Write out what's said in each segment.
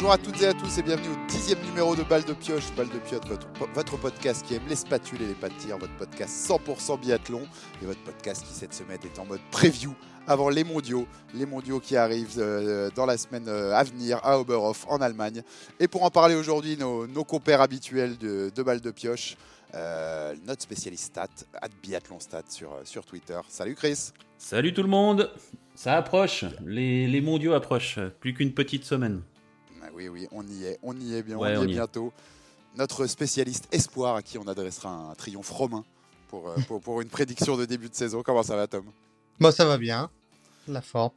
Bonjour à toutes et à tous et bienvenue au dixième numéro de Balle de Pioche. Balle de Pioche, votre, votre podcast qui aime les spatules et les pas de tir, votre podcast 100% biathlon et votre podcast qui cette semaine est en mode preview avant les mondiaux, les mondiaux qui arrivent euh, dans la semaine euh, à venir à Oberhof en Allemagne. Et pour en parler aujourd'hui, nos, nos compères habituels de, de Balle de Pioche, euh, notre spécialiste stat, at biathlon stat sur, euh, sur Twitter. Salut Chris Salut tout le monde Ça approche, les, les mondiaux approchent, plus qu'une petite semaine. Ah Oui, oui, on y est, on y est bien, Ouais, on y on est y est. bientôt. Notre spécialiste espoir à qui on adressera un triomphe romain pour, euh, pour, pour une prédiction de début de saison. Comment ça va Tom? Bon, ça va bien. La forme.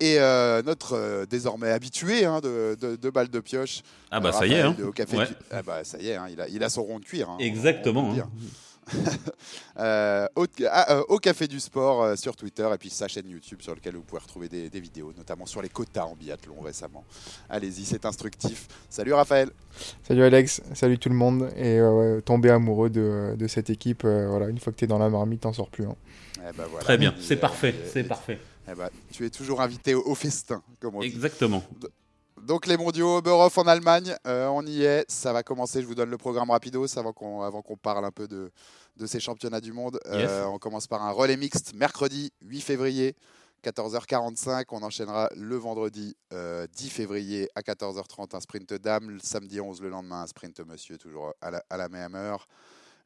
Et euh, notre euh, désormais habitué hein, de, de, de balle de pioche. Ah bah ça y est, hein. Au Café Ouais. du- Ah bah ça y est, hein, il, a, il a son rond de cuir. hein, on- on Exactement. Euh, au, ah, euh, au Café du Sport euh, sur Twitter et puis sa chaîne YouTube sur laquelle vous pouvez retrouver des, des vidéos, notamment sur les quotas en biathlon récemment. Allez-y, c'est instructif. Salut Raphaël. Salut Alex, salut tout le monde. Et euh, ouais, tomber amoureux de, de cette équipe, euh, voilà, une fois que tu es dans la marmite, t'en sors plus. hein. Eh ben voilà. Très bien, c'est euh, parfait, et- c'est et- parfait. eh ben, tu es toujours invité au, au festin, comme on dit. Donc les mondiaux Oberhof en Allemagne, euh, on y est, ça va commencer, je vous donne le programme rapidos avant qu'on avant qu'on parle un peu de, de ces championnats du monde. Euh, on commence par un relais mixte mercredi 8 février, 14h45. On enchaînera le vendredi euh, 10 février à 14h30 un sprint dame, le samedi 11 le lendemain un sprint monsieur, toujours à la, à la même heure.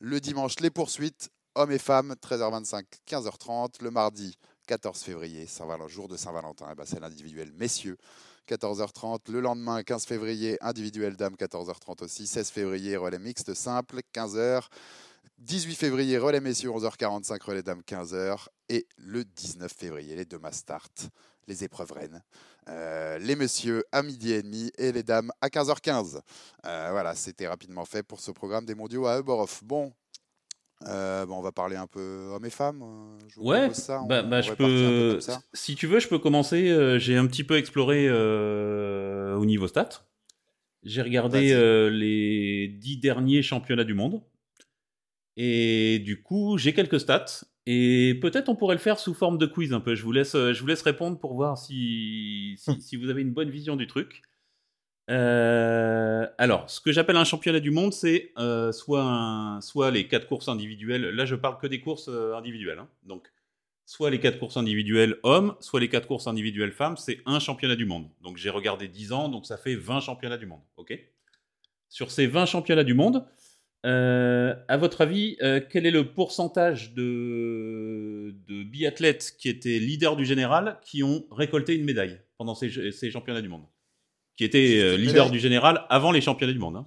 Le dimanche les poursuites, hommes et femmes, 13h25, 15h30. Le mardi 14 février, Saint-Valentin, jour de Saint-Valentin, eh ben, c'est l'individuel messieurs. 14h30. Le lendemain, 15 février, individuel dame, 14h30 aussi. 16 février, relais mixte simple, 15h. 18 février, relais messieurs, 11h45, relais dames, 15h. Et le 19 février, les deux mass start, les épreuves reines. Euh, les messieurs à midi et demi et les dames à 15h15. Euh, voilà, c'était rapidement fait pour ce programme des mondiaux à Oberhof. Bon, euh, bon, on va parler un peu hommes et femmes. euh, je vous Ouais, propose ça, on- bah, bah, on je peux. ça. Si tu veux, je peux commencer. euh, J'ai un petit peu exploré euh, au niveau stats. J'ai regardé euh, les dix derniers championnats du monde. Et du coup, j'ai quelques stats. Et peut-être on pourrait le faire sous forme de quiz un peu. Je vous laisse, je vous laisse répondre pour voir si, si, si vous avez une bonne vision du truc. Euh, alors, ce que j'appelle un championnat du monde, c'est euh, soit, soit les quatre courses individuelles. Là, je parle que des courses euh, individuelles. hein. Donc, soit les quatre courses individuelles hommes, soit les quatre courses individuelles femmes. C'est un championnat du monde. Donc, j'ai regardé 10 ans, donc ça fait 20 championnats du monde. OK? Sur ces 20 championnats du monde, à votre avis, quel est le pourcentage de, de biathlètes qui étaient leaders du général qui ont récolté une médaille pendant ces, ces championnats du monde? Qui étaient euh, leaders du général avant les championnats du monde. hein.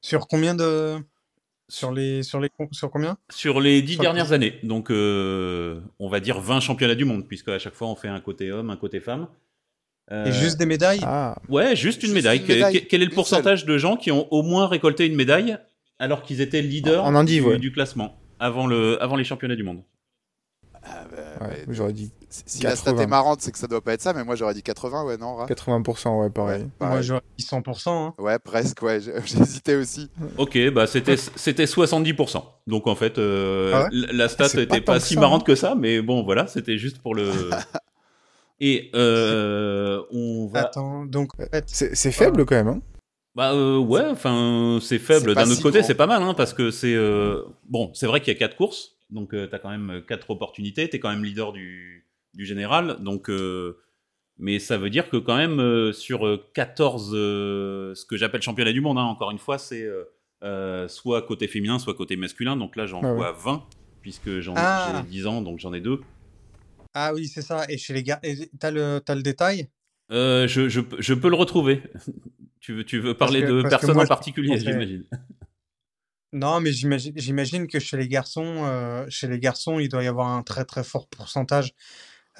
Sur combien de. Sur les. Sur les. Sur combien? Sur les dix Sur- dernières années. Donc, euh, on va dire 20 championnats du monde, puisque à chaque fois, on fait un côté homme, un côté femme. Euh, Et juste des médailles? Ah, Ouais, juste une Juste médaille. une Quel est le pourcentage de gens qui ont au moins récolté une médaille alors qu'ils étaient leaders En du, ouais. du classement avant, le, avant les championnats du monde? Ah, bah, ouais, ouais, j'aurais dit Si la stat 80. est marrante, c'est que ça doit pas être ça, mais moi j'aurais dit 80, ouais, non, Raph 80%, ouais, pareil. Ouais, Moi, pareil. j'aurais dit 100%. hein. Ouais, presque, ouais, j'hésitais aussi. Ok, bah c'était c'était 70%. Donc en fait, euh, Ah ouais la- stat pas était pas, si ça, marrante hein. que ça, mais bon, voilà, c'était juste pour le. Et euh, on va. Attends, donc en fait. C'est faible quand même. Hein. Bah euh, ouais, enfin c'est faible. D'un autre si côté, c'est pas mal, hein, parce que c'est euh, bon. C'est vrai qu'il y a quatre courses, donc euh, t'as quand même quatre opportunités. T'es quand même leader du, du général, donc. euh, mais ça veut dire que quand même euh, sur euh, 14, euh, ce que j'appelle championnat du monde, hein, encore une fois, c'est euh, euh, soit côté féminin, soit côté masculin. Donc là, j'en Ah ouais. vois 20 puisque j'en Ah. j'ai 10 ans, donc j'en ai deux. Ah oui, c'est ça. Et chez les gars. T'as le, t'as le détail? Euh, je, je, peux- je peux le retrouver. tu veux, tu veux parler que- de personnes moi, en particulier, j'imagine. Non, mais j'imagine, que chez les garçons, euh, chez les garçons, il doit y avoir un très très fort pourcentage,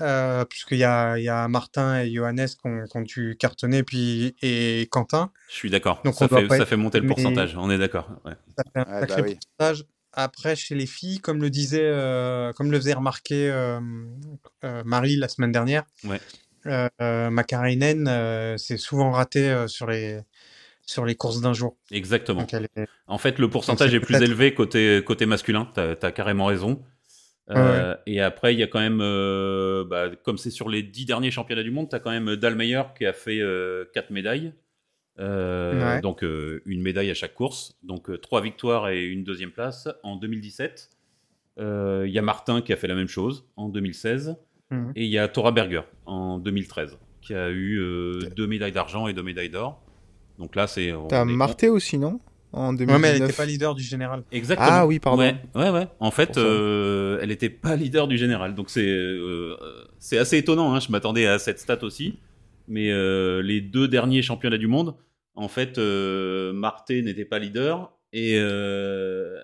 euh, puisqu'il y a, il y a Martin et Johannes qui ont, qui ont dû cartonner, puis et Quentin. Je suis d'accord. Donc, Ça, fait- pas ça être- fait monter le mais- pourcentage. On est d'accord. ouais. Ça fait un Ouais, sacré bah oui. pourcentage. Après, chez les filles, comme le disait, euh, comme le faisait remarquer euh, euh, Marie la semaine dernière, Ouais. euh, euh, euh, s'est souvent raté euh, sur les sur les courses d'un jour. Exactement. Donc est- En fait, le pourcentage est plus élevé côté, côté masculin. Tu as, carrément raison. Euh, Et après, il y a quand même, euh, bah, comme c'est sur les dix derniers championnats du monde, tu as quand même Dalmeyer qui a fait 4 médailles. Euh, Ouais. Donc euh, une médaille à chaque course. Donc trois victoires et une deuxième place en 2017. Euh, Il y a Martin qui a fait la même chose en 2016. Mhm. Et il y a Tora Berger en 2013 qui a eu deux médailles d'argent et deux médailles d'or. Donc là, c'est. T'as Marté aussi, non? En Ouais, 2019. mais elle n'était pas leader du général. Exactement. Ah oui, pardon. Ouais, ouais, ouais. En fait, euh, elle n'était pas leader du général. Donc c'est euh, c'est assez étonnant. Hein. Je m'attendais à cette stat aussi. Mais euh, les deux derniers championnats du monde, en fait, euh, Marté n'était pas leader et, euh,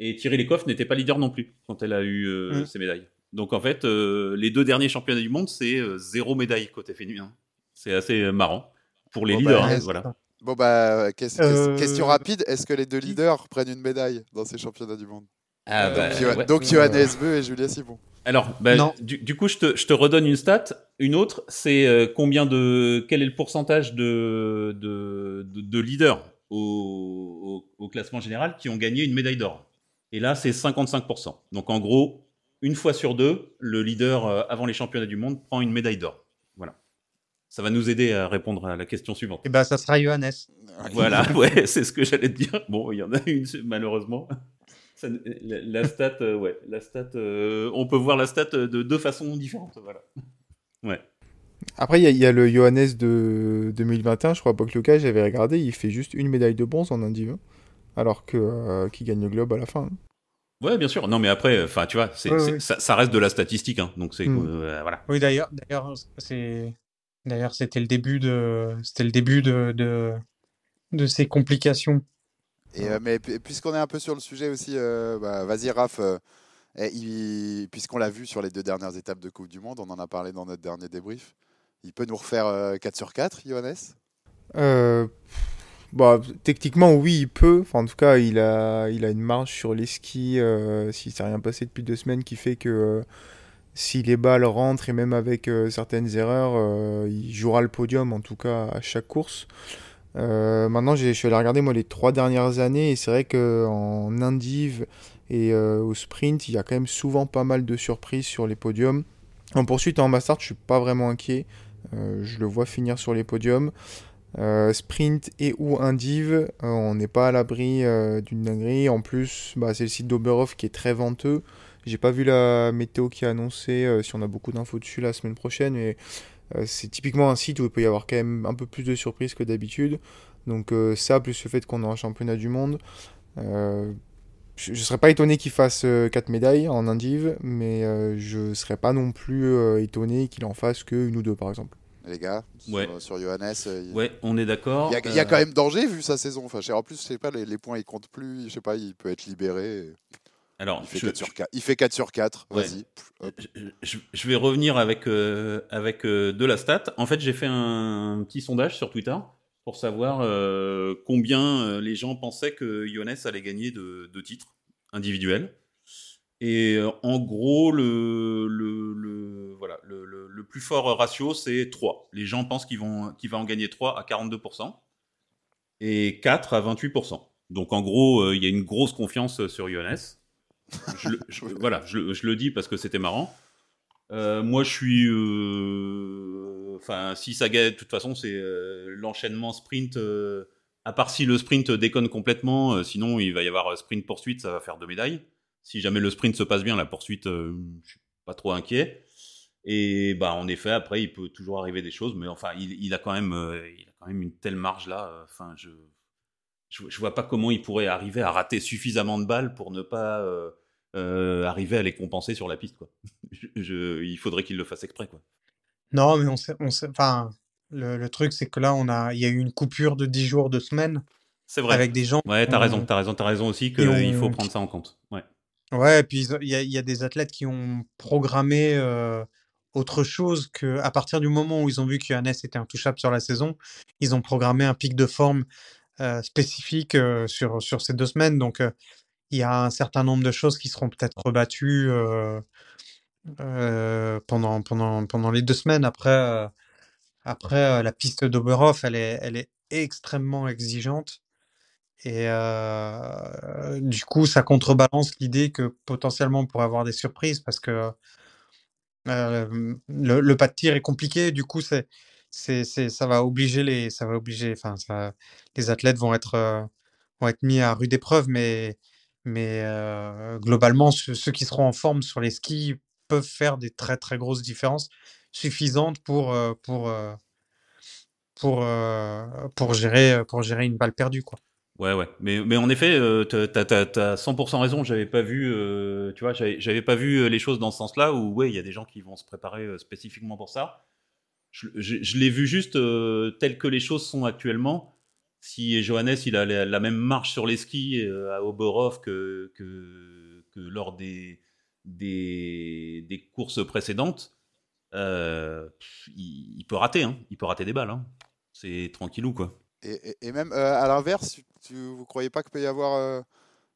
et Thierry Lecoff n'était pas leader non plus quand elle a eu euh, Mm. ses médailles. Donc en fait, euh, les deux derniers championnats du monde, c'est euh, zéro médaille côté féminin. C'est assez marrant pour les Bon, leaders. bah, hein, voilà. Bon, bah, ques- Euh, question rapide est-ce que les deux leaders prennent une médaille dans ces championnats du monde? Ah, Euh, bah, Donc, Johan- ouais. Donc, Johannes et Julia Simon. Alors, bah, Non. du, du coup, je te, je te redonne une stat. Une autre, c'est euh, combien de, quel est le pourcentage de, de, de, de leaders au, au, au classement général qui ont gagné une médaille d'or? Et là, c'est 55%. Donc, en gros, une fois sur deux, le leader euh, avant les championnats du monde prend une médaille d'or. Ça va nous aider à répondre à la question suivante. Et ben, ça sera Johannes. Voilà, ouais, c'est ce que j'allais te dire. Bon, il y en a une, malheureusement. Ça- la, la stat, euh, ouais, la stat, euh, on peut voir la stat de deux façons différentes. Voilà. Ouais. Après, il y, a- il y a le Johannes de 2021, je crois pas que Lucas, j'avais regardé, il fait juste une médaille de bronze en indiv, alors que euh, qui gagne le globe à la fin. hein. Ouais, bien sûr. Non, mais après, enfin, tu vois, Ouais, ouais. Ça, ça reste de la statistique, hein. Donc c'est Mm. euh, voilà. Oui, d'ailleurs, d'ailleurs, c'est, d'ailleurs, c'était le début de, c'était le début de, de, de ces complications. Et, euh, mais pu- puisqu'on est un peu sur le sujet aussi, euh, bah, vas-y Raph, euh, eh, il- puisqu'on l'a vu sur les deux dernières étapes de Coupe du Monde, on en a parlé dans notre dernier débrief, il peut nous refaire euh, 4 sur 4, Johannes? Euh, bah, techniquement, oui, il peut. Enfin, en tout cas, il a, il a une marge sur les skis, euh, s'il s'est rien passé depuis deux semaines, qui fait que euh, si les balles rentrent et même avec euh, certaines erreurs, euh, il jouera le podium, en tout cas, à chaque course. Euh, maintenant, je suis allé regarder moi les trois dernières années et c'est vrai qu'en indiv et au sprint, il y a quand même souvent pas mal de surprises sur les podiums. En poursuite, en master, je suis pas vraiment inquiet. Je le vois finir sur les podiums. Sprint et ou indiv, on n'est pas à l'abri d'une dinguerie. En plus, bah, c'est le site d'Oberhof qui est très venteux. J'ai pas vu la météo qui a annoncé euh, si on a beaucoup d'infos dessus la semaine prochaine, mais euh, c'est typiquement un site où il peut y avoir quand même un peu plus de surprises que d'habitude. Donc euh, ça, plus le fait qu'on a un championnat du monde, euh, je ne serais pas étonné qu'il fasse 4 médailles en indiv, mais euh, je serais pas non plus étonné qu'il en fasse que une ou deux par exemple. Les gars, sur, Ouais. sur Johannes, il- Ouais, on est d'accord. il y, a, il y a quand même danger vu sa saison. Enfin, en plus, je sais pas, les, les points ils comptent plus. Je sais pas, il peut être libéré. Alors, Il fait, je- 4 sur 4. Il fait 4 sur 4. Ouais. Vas-y. Je, vais revenir avec, euh, avec euh, de la stat. En fait, j'ai fait un petit sondage sur Twitter pour savoir euh, combien les gens pensaient que Johannes allait gagner de, de titres individuels. Et en gros, le, le, le- voilà, le, le- le plus fort ratio, c'est 3. Les gens pensent qu'il va en gagner 3 à 42% et 4 à 28%. Donc en gros, il y a une grosse confiance sur Johannes. Je le- je- voilà, je, je le dis parce que c'était marrant. Euh, moi, je suis. euh, Enfin, si ça gagne, de toute façon, c'est euh, l'enchaînement sprint. à part si le sprint déconne complètement, sinon il va y avoir sprint poursuite, ça va faire deux médailles. Si jamais le sprint se passe bien, la poursuite, je suis pas trop inquiet. Et bah, en effet, après, il peut toujours arriver des choses, mais enfin, il, il a quand même, il a quand même une telle marge là. Enfin, je, je, je vois pas comment il pourrait arriver à rater suffisamment de balles pour ne pas euh, arriver à les compenser sur la piste, quoi. Je- je- il faudrait qu'il le fasse exprès, quoi. Non, mais on sait, on sait, enfin, le, le truc, c'est que là, on a, il y a eu une coupure de 10 jours, de semaines, C'est vrai. avec des gens. Ouais, t'as raison, t'as raison, t'as raison aussi qu'il faut prendre ça en compte. Ouais. Ouais, et puis il y a, il y a des athlètes qui ont programmé euh, autre chose que, à partir du moment où ils ont vu que Johannes était intouchable sur la saison, ils ont programmé un pic de forme euh, spécifique euh, sur, sur ces deux semaines. Donc, il y a un certain nombre de choses qui seront peut-être rebattues euh, euh, pendant, pendant, pendant les deux semaines. Après, euh, après la piste d'Oberhof, elle est, elle est extrêmement exigeante. Et du coup, ça contrebalance l'idée que potentiellement on pourrait avoir des surprises parce que le, pas de tir est compliqué. Du coup, c'est c'est, ça va obliger les, ça va obliger, les athlètes vont être, vont être mis à rude épreuve, mais, mais globalement, ceux, qui seront en forme sur les skis peuvent faire des très très grosses différences suffisantes pour, pour, pour, pour gérer, pour gérer une balle perdue, quoi. Ouais, ouais. Mais, mais en effet, euh, t'as, t'as- t'as 100% raison. J'avais pas vu, tu vois, j'avais, pas vu les choses dans ce sens-là où, ouais, il y a des gens qui vont se préparer spécifiquement pour ça. Je, je, l'ai vu juste tel que les choses sont actuellement. Si Johannes, il a la, la même marche sur les skis euh, à Oberhof que, lors des, courses précédentes, euh, il, peut rater, hein. Il peut rater des balles, hein. C'est tranquillou, quoi. Et, même euh, à l'inverse, tu, vous croyez pas qu'il peut y avoir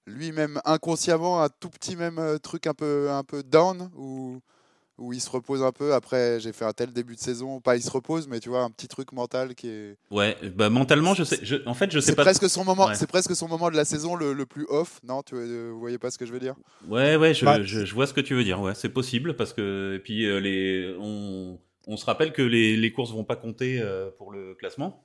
lui-même inconsciemment un tout petit même truc un peu un peu down où, où il se repose un peu après j'ai fait un tel début de saison, pas il se repose mais tu vois un petit truc mental qui est Ouais, bah mentalement, je sais, je, en fait, je sais c'est pas. presque son moment Ouais. c'est presque son moment de la saison le, le plus off, non tu euh, vous voyez pas ce que je veux dire? Ouais, ouais, je, Bah, je, je vois ce que tu veux dire. Ouais, c'est possible parce que et puis euh, les, on, on se rappelle que les, les courses vont pas compter euh, pour le classement.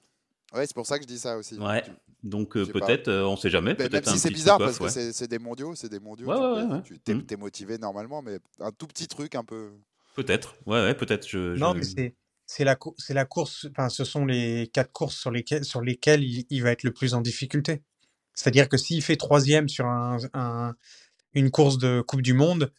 Ouais, c'est pour ça que je dis ça aussi. Ouais. Donc euh, peut-être, euh, on sait jamais. Même si c'est bizarre parce off, que ouais. c'est- des mondiaux, c'est des mondiaux. Ouais, tu ouais, peux- ouais, tu t'es Mm. t'es motivé normalement, mais un tout petit truc un peu. Peut-être. Ouais, ouais, peut-être. Je, Non, mais c'est c'est la c'est la course. Enfin, ce sont les quatre courses sur lesquelles sur lesquelles il, il va être le plus en difficulté. C'est-à-dire que s'il fait troisième sur un, un- une course de Coupe du Monde,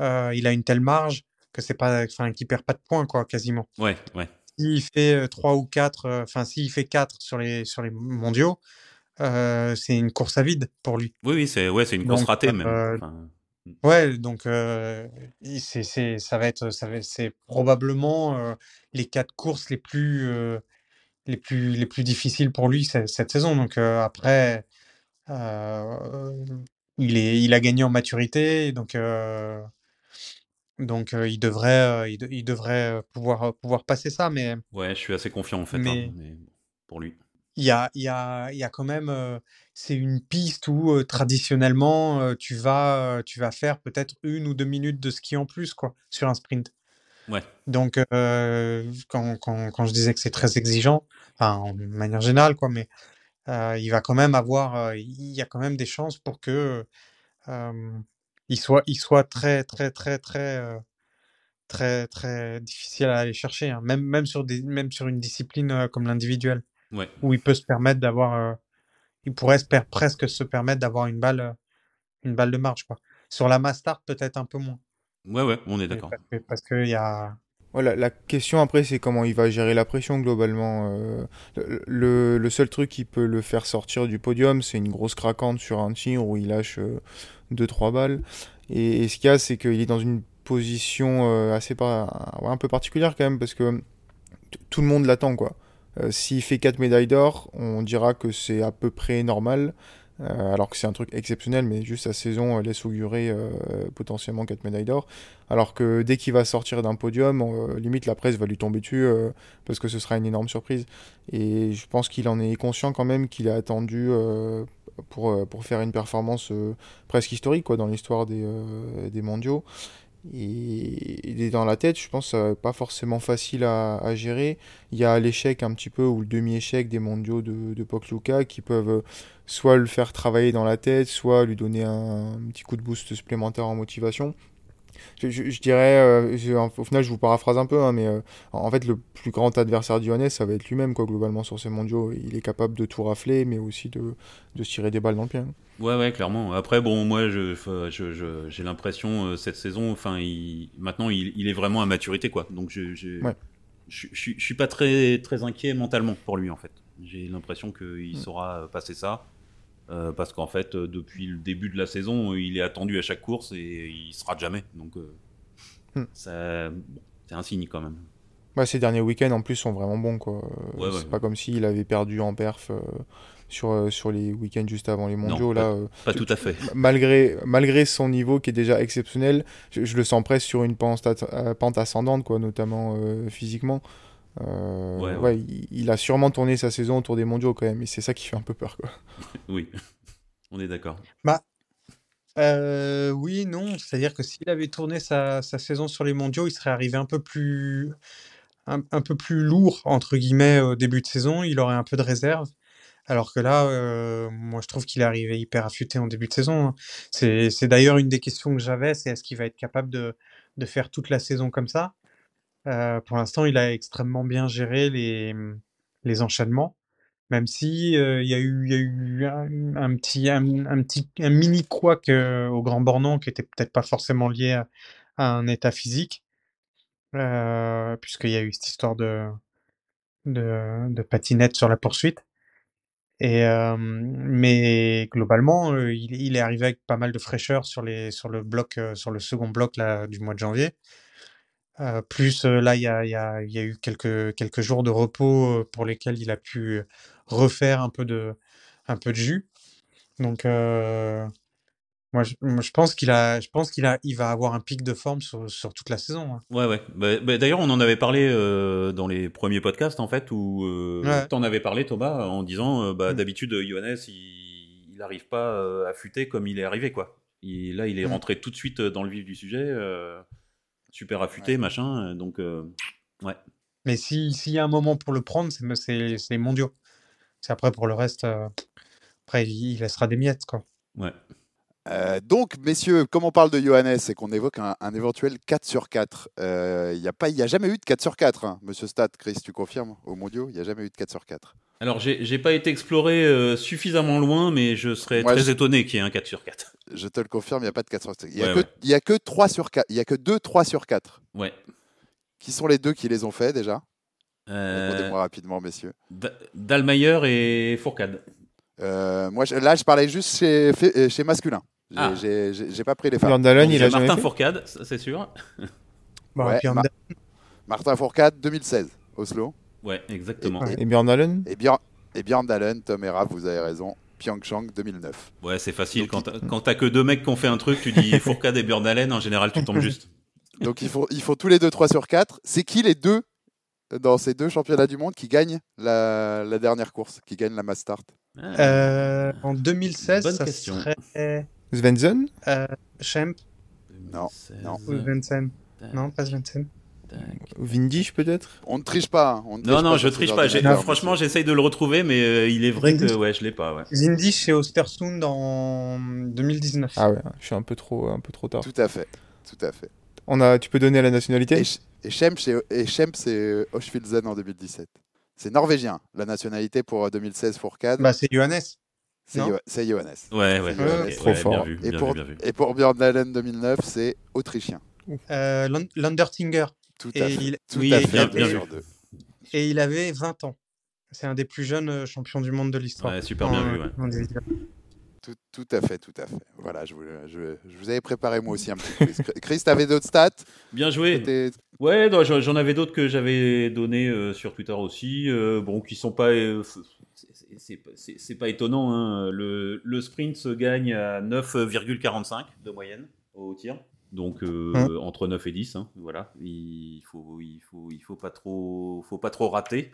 euh, il a une telle marge que c'est pas, enfin, qu'il perd pas de points quoi, quasiment. Ouais, ouais. S'il fait euh, trois ou quatre, euh, enfin, s'il fait quatre sur les sur les mondiaux, euh, c'est une course à vide pour lui. Oui, oui, c'est ouais, une course Donc, ratée même. euh, Enfin, Ouais, donc euh, c'est, ça va être, c'est probablement les quatre courses les plus, les plus, les plus difficiles pour lui cette, cette saison. Donc après, il est, il a gagné en maturité, donc, donc euh, il devrait, euh, il, de- il devrait pouvoir, pouvoir passer ça. Mais ouais, je suis assez confiant en fait. hein, Mais- pour lui. il y a, il y a, il y a quand même, euh, c'est une piste où traditionnellement tu vas, tu vas faire peut-être une ou deux minutes de ski en plus quoi sur un sprint. Ouais. Donc quand, quand, quand je disais que c'est très exigeant, enfin en manière générale quoi, mais il va quand même avoir, il y a quand même des chances pour que il soit, il soit très très très très euh, très très difficile à aller chercher, hein. Même même sur des, même sur une discipline euh, comme l'individuel Ouais. où il peut se permettre d'avoir, euh, il pourrait se per- presque se permettre d'avoir une balle, une balle de marge, quoi. Sur la Mastart, peut-être un peu moins. Ouais, ouais, on est d'accord. Parce que, parce que il y a, Voilà, la question après, c'est comment il va gérer la pression globalement. euh, le, seul truc qui peut le faire sortir du podium, c'est une grosse craquante sur un tir où il lâche 2-3 balles. Et, ce qu'il y a, c'est qu'il est dans une position euh, assez par- un peu particulière quand même, parce que t- tout le monde l'attend, quoi. Euh, S'il fait 4 médailles d'or, on dira que c'est à peu près normal. Euh, alors que c'est un truc exceptionnel, mais juste sa saison euh, laisse augurer euh, potentiellement 4 médailles d'or. Alors que dès qu'il va sortir d'un podium, limite la presse va lui tomber dessus parce que ce sera une énorme surprise. Et je pense qu'il en est conscient quand même qu'il a attendu pour, faire une performance presque historique dans l'histoire des mondiaux. Il est dans la tête, je pense, euh, pas forcément facile à, gérer. Il y a l'échec un petit peu ou le demi-échec des mondiaux de, de Pokluka qui peuvent euh, soit le faire travailler dans la tête, soit lui donner un petit coup de boost supplémentaire en motivation. Je, je- je dirais, euh, je- au final, je vous paraphrase un peu, hein, mais euh, en fait, le plus grand adversaire d'Ioannis, ça va être lui-même, quoi, globalement, sur ces mondiaux. Il est capable de tout rafler, mais aussi de, de se tirer des balles dans le pied. hein. Ouais, ouais, clairement. Après, bon, moi, j'ai l'impression euh, cette saison, enfin, il, maintenant, il, il est vraiment à maturité, quoi. Donc, je, je, Ouais. je, je, je suis pas très, très inquiet mentalement pour lui, en fait. J'ai l'impression qu'il Mm. saura passer ça. Euh, parce qu'en fait, euh, depuis le début de la saison, euh, il est attendu à chaque course et il se rate jamais. Donc, euh, Mm. ça, bon, c'est un signe quand même. Ouais, ces derniers week-ends, en plus, sont vraiment bons, quoi. Ouais, c'est ouais. pas comme s'il avait perdu en perf sur, sur les week-ends juste avant les mondiaux. là, Pas tout à fait. malgré, malgré son niveau qui est déjà exceptionnel, je, je le sens presque sur une pente, pente ascendante, quoi, notamment physiquement. Euh, Ouais, ouais, ouais. il, il a sûrement tourné sa saison autour des mondiaux quand même, et c'est ça qui fait un peu peur. Quoi. Oui, on est d'accord. Euh, oui, non. C'est-à-dire que s'il avait tourné sa, sa saison sur les mondiaux, il serait arrivé un peu plus, un, un peu plus lourd, entre guillemets, au début de saison, il aurait un peu de réserve. Alors que là, euh, moi, je trouve qu'il est arrivé hyper affûté en début de saison. hein. C'est, c'est d'ailleurs une des questions que j'avais, c'est est-ce qu'il va être capable de, de faire toute la saison comme ça? Euh, pour l'instant, il a extrêmement bien géré les, les enchaînements, même si euh, il y a eu, y a eu un, petit, un, petit, un mini couac euh, au Grand Bornand qui était peut-être pas forcément lié à, un état physique, puisqu'il y a eu cette histoire de, de, patinette sur la poursuite. Et mais globalement, il, il est arrivé avec pas mal de fraîcheur sur les sur le bloc sur le second bloc là du mois de janvier. Euh, plus euh, là, il y a, il y a, il y a eu quelques quelques jours de repos euh, pour lesquels il a pu refaire un peu de un peu de jus. Donc euh, moi, je, moi, je pense qu'il a je pense qu'il a il va avoir un pic de forme sur, sur toute la saison. hein. Ouais, ouais. Bah, bah, D'ailleurs, on en avait parlé euh, dans les premiers podcasts, en fait, où euh, Ouais. t'en avais parlé, Thomas, en disant, bah, Mm. d'habitude, Johannes, il n'arrive pas à affûter comme il est arrivé, quoi. Il- là, il est Mm. rentré tout de suite dans le vif du sujet, euh, super affûté, Ouais. machin. euh, Donc, euh, ouais. Mais si s'il y a un moment pour le prendre, c'est c'est c'est les mondiaux. C'est après pour le reste. euh, après, il, il laissera des miettes quoi. Ouais. Euh, donc, messieurs, comme on parle de Johannes et qu'on évoque un, un éventuel 4 sur 4, il n'y a, pas- y a jamais eu de 4 sur 4, hein. monsieur Stat, Chris, tu confirmes? Au mondiaux, il n'y a jamais eu de 4 sur 4. Alors, j'ai pas été exploré euh, suffisamment loin, mais je serais Moi, très je- étonné qu'il y ait un 4 sur 4. Je te le confirme, il n'y a pas de 4 sur 4. Il n'y a, Ouais, que- ouais. a que 3 sur 4. Il n'y a que 2 3 sur 4. Ouais. Qui sont les deux qui les ont fait déjà? Euh, Répondez-moi rapidement, messieurs. Da- Dalmayer et Fourcade. Euh, moi, je- là, je parlais juste chez, euh, chez masculin. J'ai Ah. pas pris les femmes. Donc, il a Martin fait Fourcade, c'est sûr. Bah, Ma- date, Martin Fourcade, 2016, Oslo. Ouais, exactement. Et Björn Dahlon Et Björn, et Björn Dahlen, Tom et Raph, vous avez raison. Pyeongchang 2009. Ouais, c'est facile. Donc, Quand t'as- quand t'as que deux mecs qui ont fait un truc, tu dis Fourcade et Björn Allen, en général, tu tombes juste. Donc ils font, ils font tous les deux 3 sur 4. C'est qui les deux dans ces deux championnats du monde qui gagnent la, la dernière course, qui gagnent la Mass Start? Ah. euh, en 2016, Bonne ça question. serait Svensson? euh, Schemp Non, 2016, non. ou Svensson. Non, pas Svensson. Vindish peut-être? On ne triche pas. hein. On ne Non, triche non, pas je triche pas. Franchement, j'essaye de le retrouver, mais euh, il est vrai que ouais, je l'ai pas. Ouais. Zindi chez Ostersund en 2019. Ah ouais, je suis un peu trop, un peu trop tard. Tout à fait. Tout à fait. On a, tu peux donner la nationalité? Et, Sch- et Schemp, c'est- c'est Oshfilzen en 2017. C'est norvégien. La nationalité pour 2016 Fourcade, Bah, c'est Johannes. c'est Johannes. Ouais, ouais. Trop ouais, fort. Bien vu, Et pour, vu, bien vu. et pour Björn Dahlen 2009, c'est autrichien. Euh, Landertinger. Tout à Et fait. il- Tout oui, à et fait. il- bien et- sûr deux. Et il avait 20 ans. C'est un des plus jeunes euh, champions du monde de l'histoire. Ouais, super bien En- vu. Ouais. en individuel. Tout, tout à fait, tout à fait. Voilà, je vous, je, je vous avais préparé moi aussi un petit quiz. Chris, t'avais d'autres stats? Bien joué. Ouais, non, j'en avais d'autres que j'avais donné euh, sur Twitter aussi, euh, bon, qui sont pas, euh, c'est- pas- c'est c'est pas étonnant. Hein. Le, le sprint se gagne à 9,45 de moyenne au tir, donc euh, Hein. entre 9 et 10. hein, voilà, il faut, il faut, il faut pas trop, faut pas trop rater.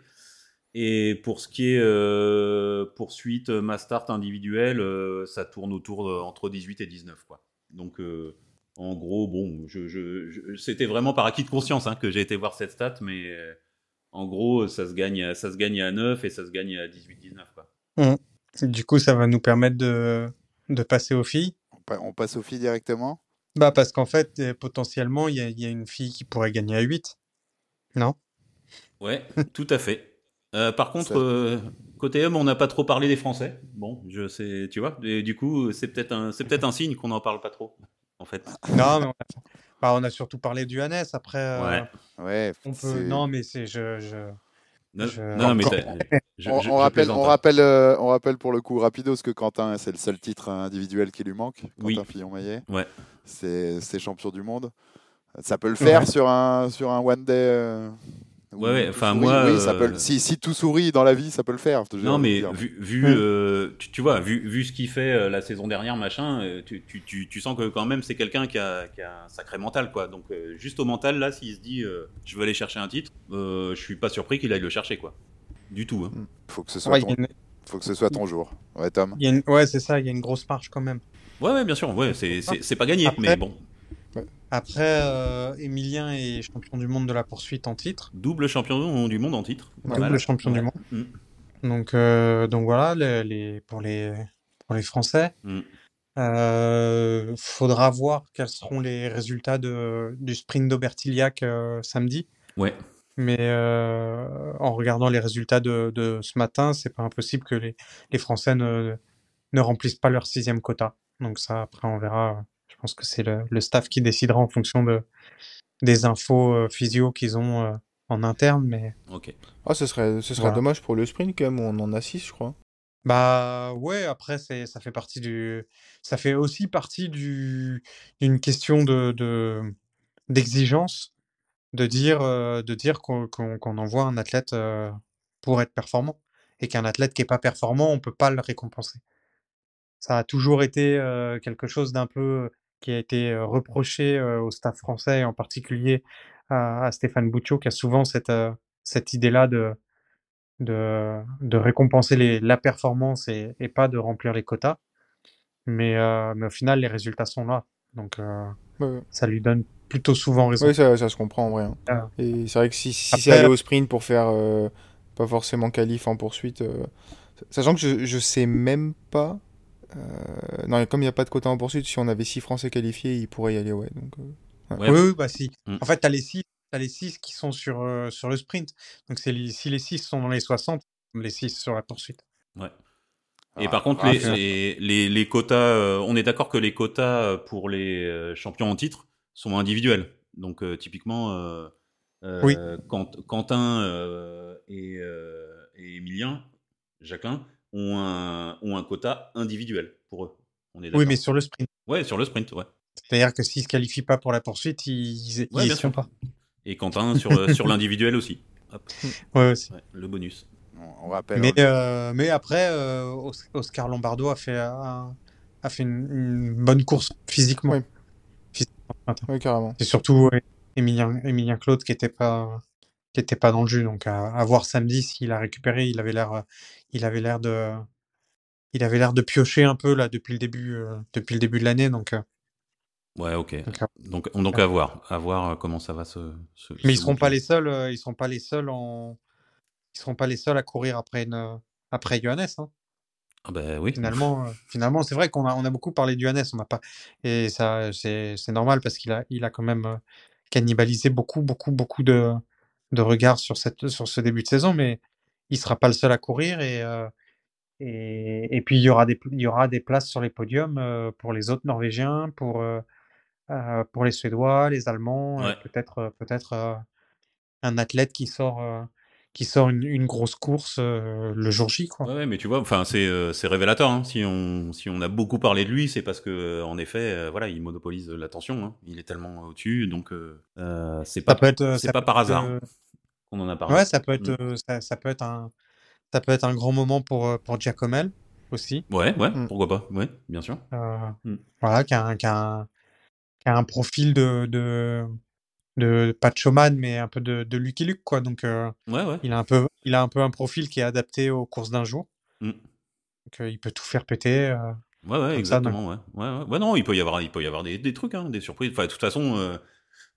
Et pour ce qui est euh, poursuite, ma start individuelle, euh, ça tourne autour de- entre 18 et 19, quoi. Donc euh, en gros, bon, je, je, je- c'était vraiment par acquis de conscience hein, que j'ai été voir cette stat, mais euh, en gros, ça se gagne, à- ça se gagne à 9 et ça se gagne à 18-19. quoi. Du coup, ça va nous permettre de, de passer aux filles? on passe aux filles directement? Bah, parce qu'en fait, euh, potentiellement, il y a, il y a une fille qui pourrait gagner à 8. Non? Ouais, tout à fait. Euh, par contre, euh, côté homme, on n'a pas trop parlé des Français. Bon, je sais, tu vois, et du coup, c'est peut-être un, c'est peut-être un signe qu'on n'en parle pas trop, en fait. Non, mais on a, bah, on a surtout parlé du Hannes. Après, euh, Ouais. Ouais. on peut. Non, mais c'est. Je, je... Non, Je- non, non, mais je- on, je- on je rappelle, on, hein. rappelle, euh, on rappelle pour le coup rapido ce que Quentin, c'est le seul titre individuel qui lui manque. Quentin Oui. Fillon-Maillet. Ouais. C'est c'est champion du monde. Ça peut le faire Ouais. sur un sur un one day. euh, Ouais, ouais, enfin, moi, oui, ça peut euh, si, si tout sourit dans la vie, ça peut le faire. Non, mais dire. vu, vu Mm. euh, tu, tu vois, vu, vu ce qu'il fait euh, la saison dernière, machin, tu, tu, tu, tu sens que quand même c'est quelqu'un qui a, qui a un sacré mental, quoi. Donc, euh, juste au mental, là, s'il se dit euh, je veux aller chercher un titre, euh, je suis pas surpris qu'il aille le chercher, quoi. Du tout. Hein. faut que ce soit Ouais, il ton, une- faut que ce soit ton jour. Ouais, Tom? il y a une- ouais, c'est ça, il y a une grosse marge quand même. Ouais, ouais, bien sûr, ouais, c'est pas gagné, Après- mais bon. Ouais. Après, euh, Emilien est champion du monde de la poursuite en titre. Double champion du monde en titre. Double champion du monde. Mm. Donc, euh, donc voilà, les, les- pour, les, pour les Français. Mm. Euh, faudra voir quels seront les résultats de, du sprint d'Aubertillac euh, samedi. Ouais. Mais euh, en regardant les résultats de, de ce matin, c'est pas impossible que les, les Français ne, ne remplissent pas leur sixième quota. Donc ça, après, on verra. Je pense que c'est le, le staff qui décidera en fonction de, des infos euh, physio qu'ils ont euh, en interne. Mais Ok. Ah, ce serait, ce serait Voilà. dommage pour le sprint quand même, où on en a 6, je crois. Bah ouais, après c'est ça fait partie du ça fait aussi partie du d'une question de de d'exigence de dire euh, de dire qu'on qu'on qu'on envoie un athlète euh, pour être performant et qu'un athlète qui est pas performant, on peut pas le récompenser. Ça a toujours été euh, quelque chose d'un peu qui a été reproché au staff français et en particulier à, à Stéphane Bouccio qui a souvent cette cette idée-là de de, de récompenser les, la performance et, et pas de remplir les quotas. Mais, euh, mais au final, les résultats sont là. Donc, euh, Ouais, ça lui donne plutôt souvent raison. Oui, ça, ça se comprend en vrai. hein. Ah. Et c'est vrai que si, si c'est aller au sprint pour faire euh, pas forcément qualif en poursuite, sachant que je, je sais même pas. Euh, non, comme il n'y a pas de quota en poursuite, si on avait 6 Français qualifiés, ils pourraient y aller, ouais. Donc, euh, Ouais. Oui, oui, bah si. Mm. En fait, tu as les 6 t'as les six qui sont sur, euh, sur le sprint. Donc, les- si les 6 sont dans les 60, les 6 sur la poursuite. Ouais. Et Ah, par contre, ah, les, les, les, les quotas, euh, on est d'accord que les quotas pour les champions en titre sont individuels. Donc, euh, typiquement, Oui. Quentin euh, et, euh, et Emilien, Jacqueline, ont un, ont un quota individuel pour eux. On est Oui, mais sur le sprint. Ouais, sur le sprint, ouais. C'est-à-dire que s'ils se qualifient pas pour la poursuite, ils, ils Ouais, sûr. pas. Et Quentin sur, euh, sur l'individuel aussi. Hop, Ouais, aussi. ouais, le bonus. On, on rappelle. Mais, euh, mais après, euh, Os- Oscar Lombardo a fait, un- a fait une, une bonne course physiquement. Oui. Physiquement, carrément. C'est surtout Emilien, Emilien Claude qui était pas, qui était pas dans le jus. Donc à, à voir samedi s'il a récupéré. Il avait l'air, il avait l'air de, il avait l'air de piocher un peu là depuis le début, euh, depuis le début de l'année. Donc, euh, Ouais, ok. donc, Donc, donc à voir. À voir euh, comment ça va se. se- mais ils se seront pas les seuls. euh, ils seront pas les seuls en, ils seront pas les seuls à courir après une, après Johannes. Hein. Ah bah oui. Finalement, finalement, c'est vrai qu'on a, on a beaucoup parlé du Hannes, on n'a pas, et ça, c'est, c'est normal parce qu'il a, il a quand même cannibalisé beaucoup, beaucoup, beaucoup de, de regards sur cette, sur ce début de saison, mais il sera pas le seul à courir et, euh, et, et puis il y aura des, il y aura des places sur les podiums euh, pour les autres Norvégiens, pour, euh, pour les Suédois, les Allemands, Ouais. peut-être, peut-être un athlète qui sort, qui sort une, une grosse course euh, le jour J, quoi. Ouais, mais tu vois, enfin, c'est euh, révélateur. hein. Si on si on a beaucoup parlé de lui, c'est parce que en effet, euh, voilà, il monopolise l'attention. hein. Il est tellement au-dessus, donc c'est pas peut être, pas peut par être, hasard en a parlé. Ouais, ça peut être, Mm. euh, ça, ça peut être un, ça peut être un grand moment pour, euh, pour Giacomel aussi. Ouais, ouais, Mm. pourquoi pas, ouais, bien sûr. Euh, Mm. Voilà, qui a, un- qui a un, qui a un profil de, de, de pas de showman, mais un peu de, de Lucky Luke, quoi. Donc, euh, Ouais, ouais. il a un peu, il a un peu un profil qui est adapté aux courses d'un jour. Donc, euh, il peut tout faire péter. euh. Ouais, ouais, ça, exactement. ouais. Ouais, ouais. Ouais, non, il peut y avoir, il peut y avoir des, des trucs, hein, des surprises. Enfin, de toute façon, euh,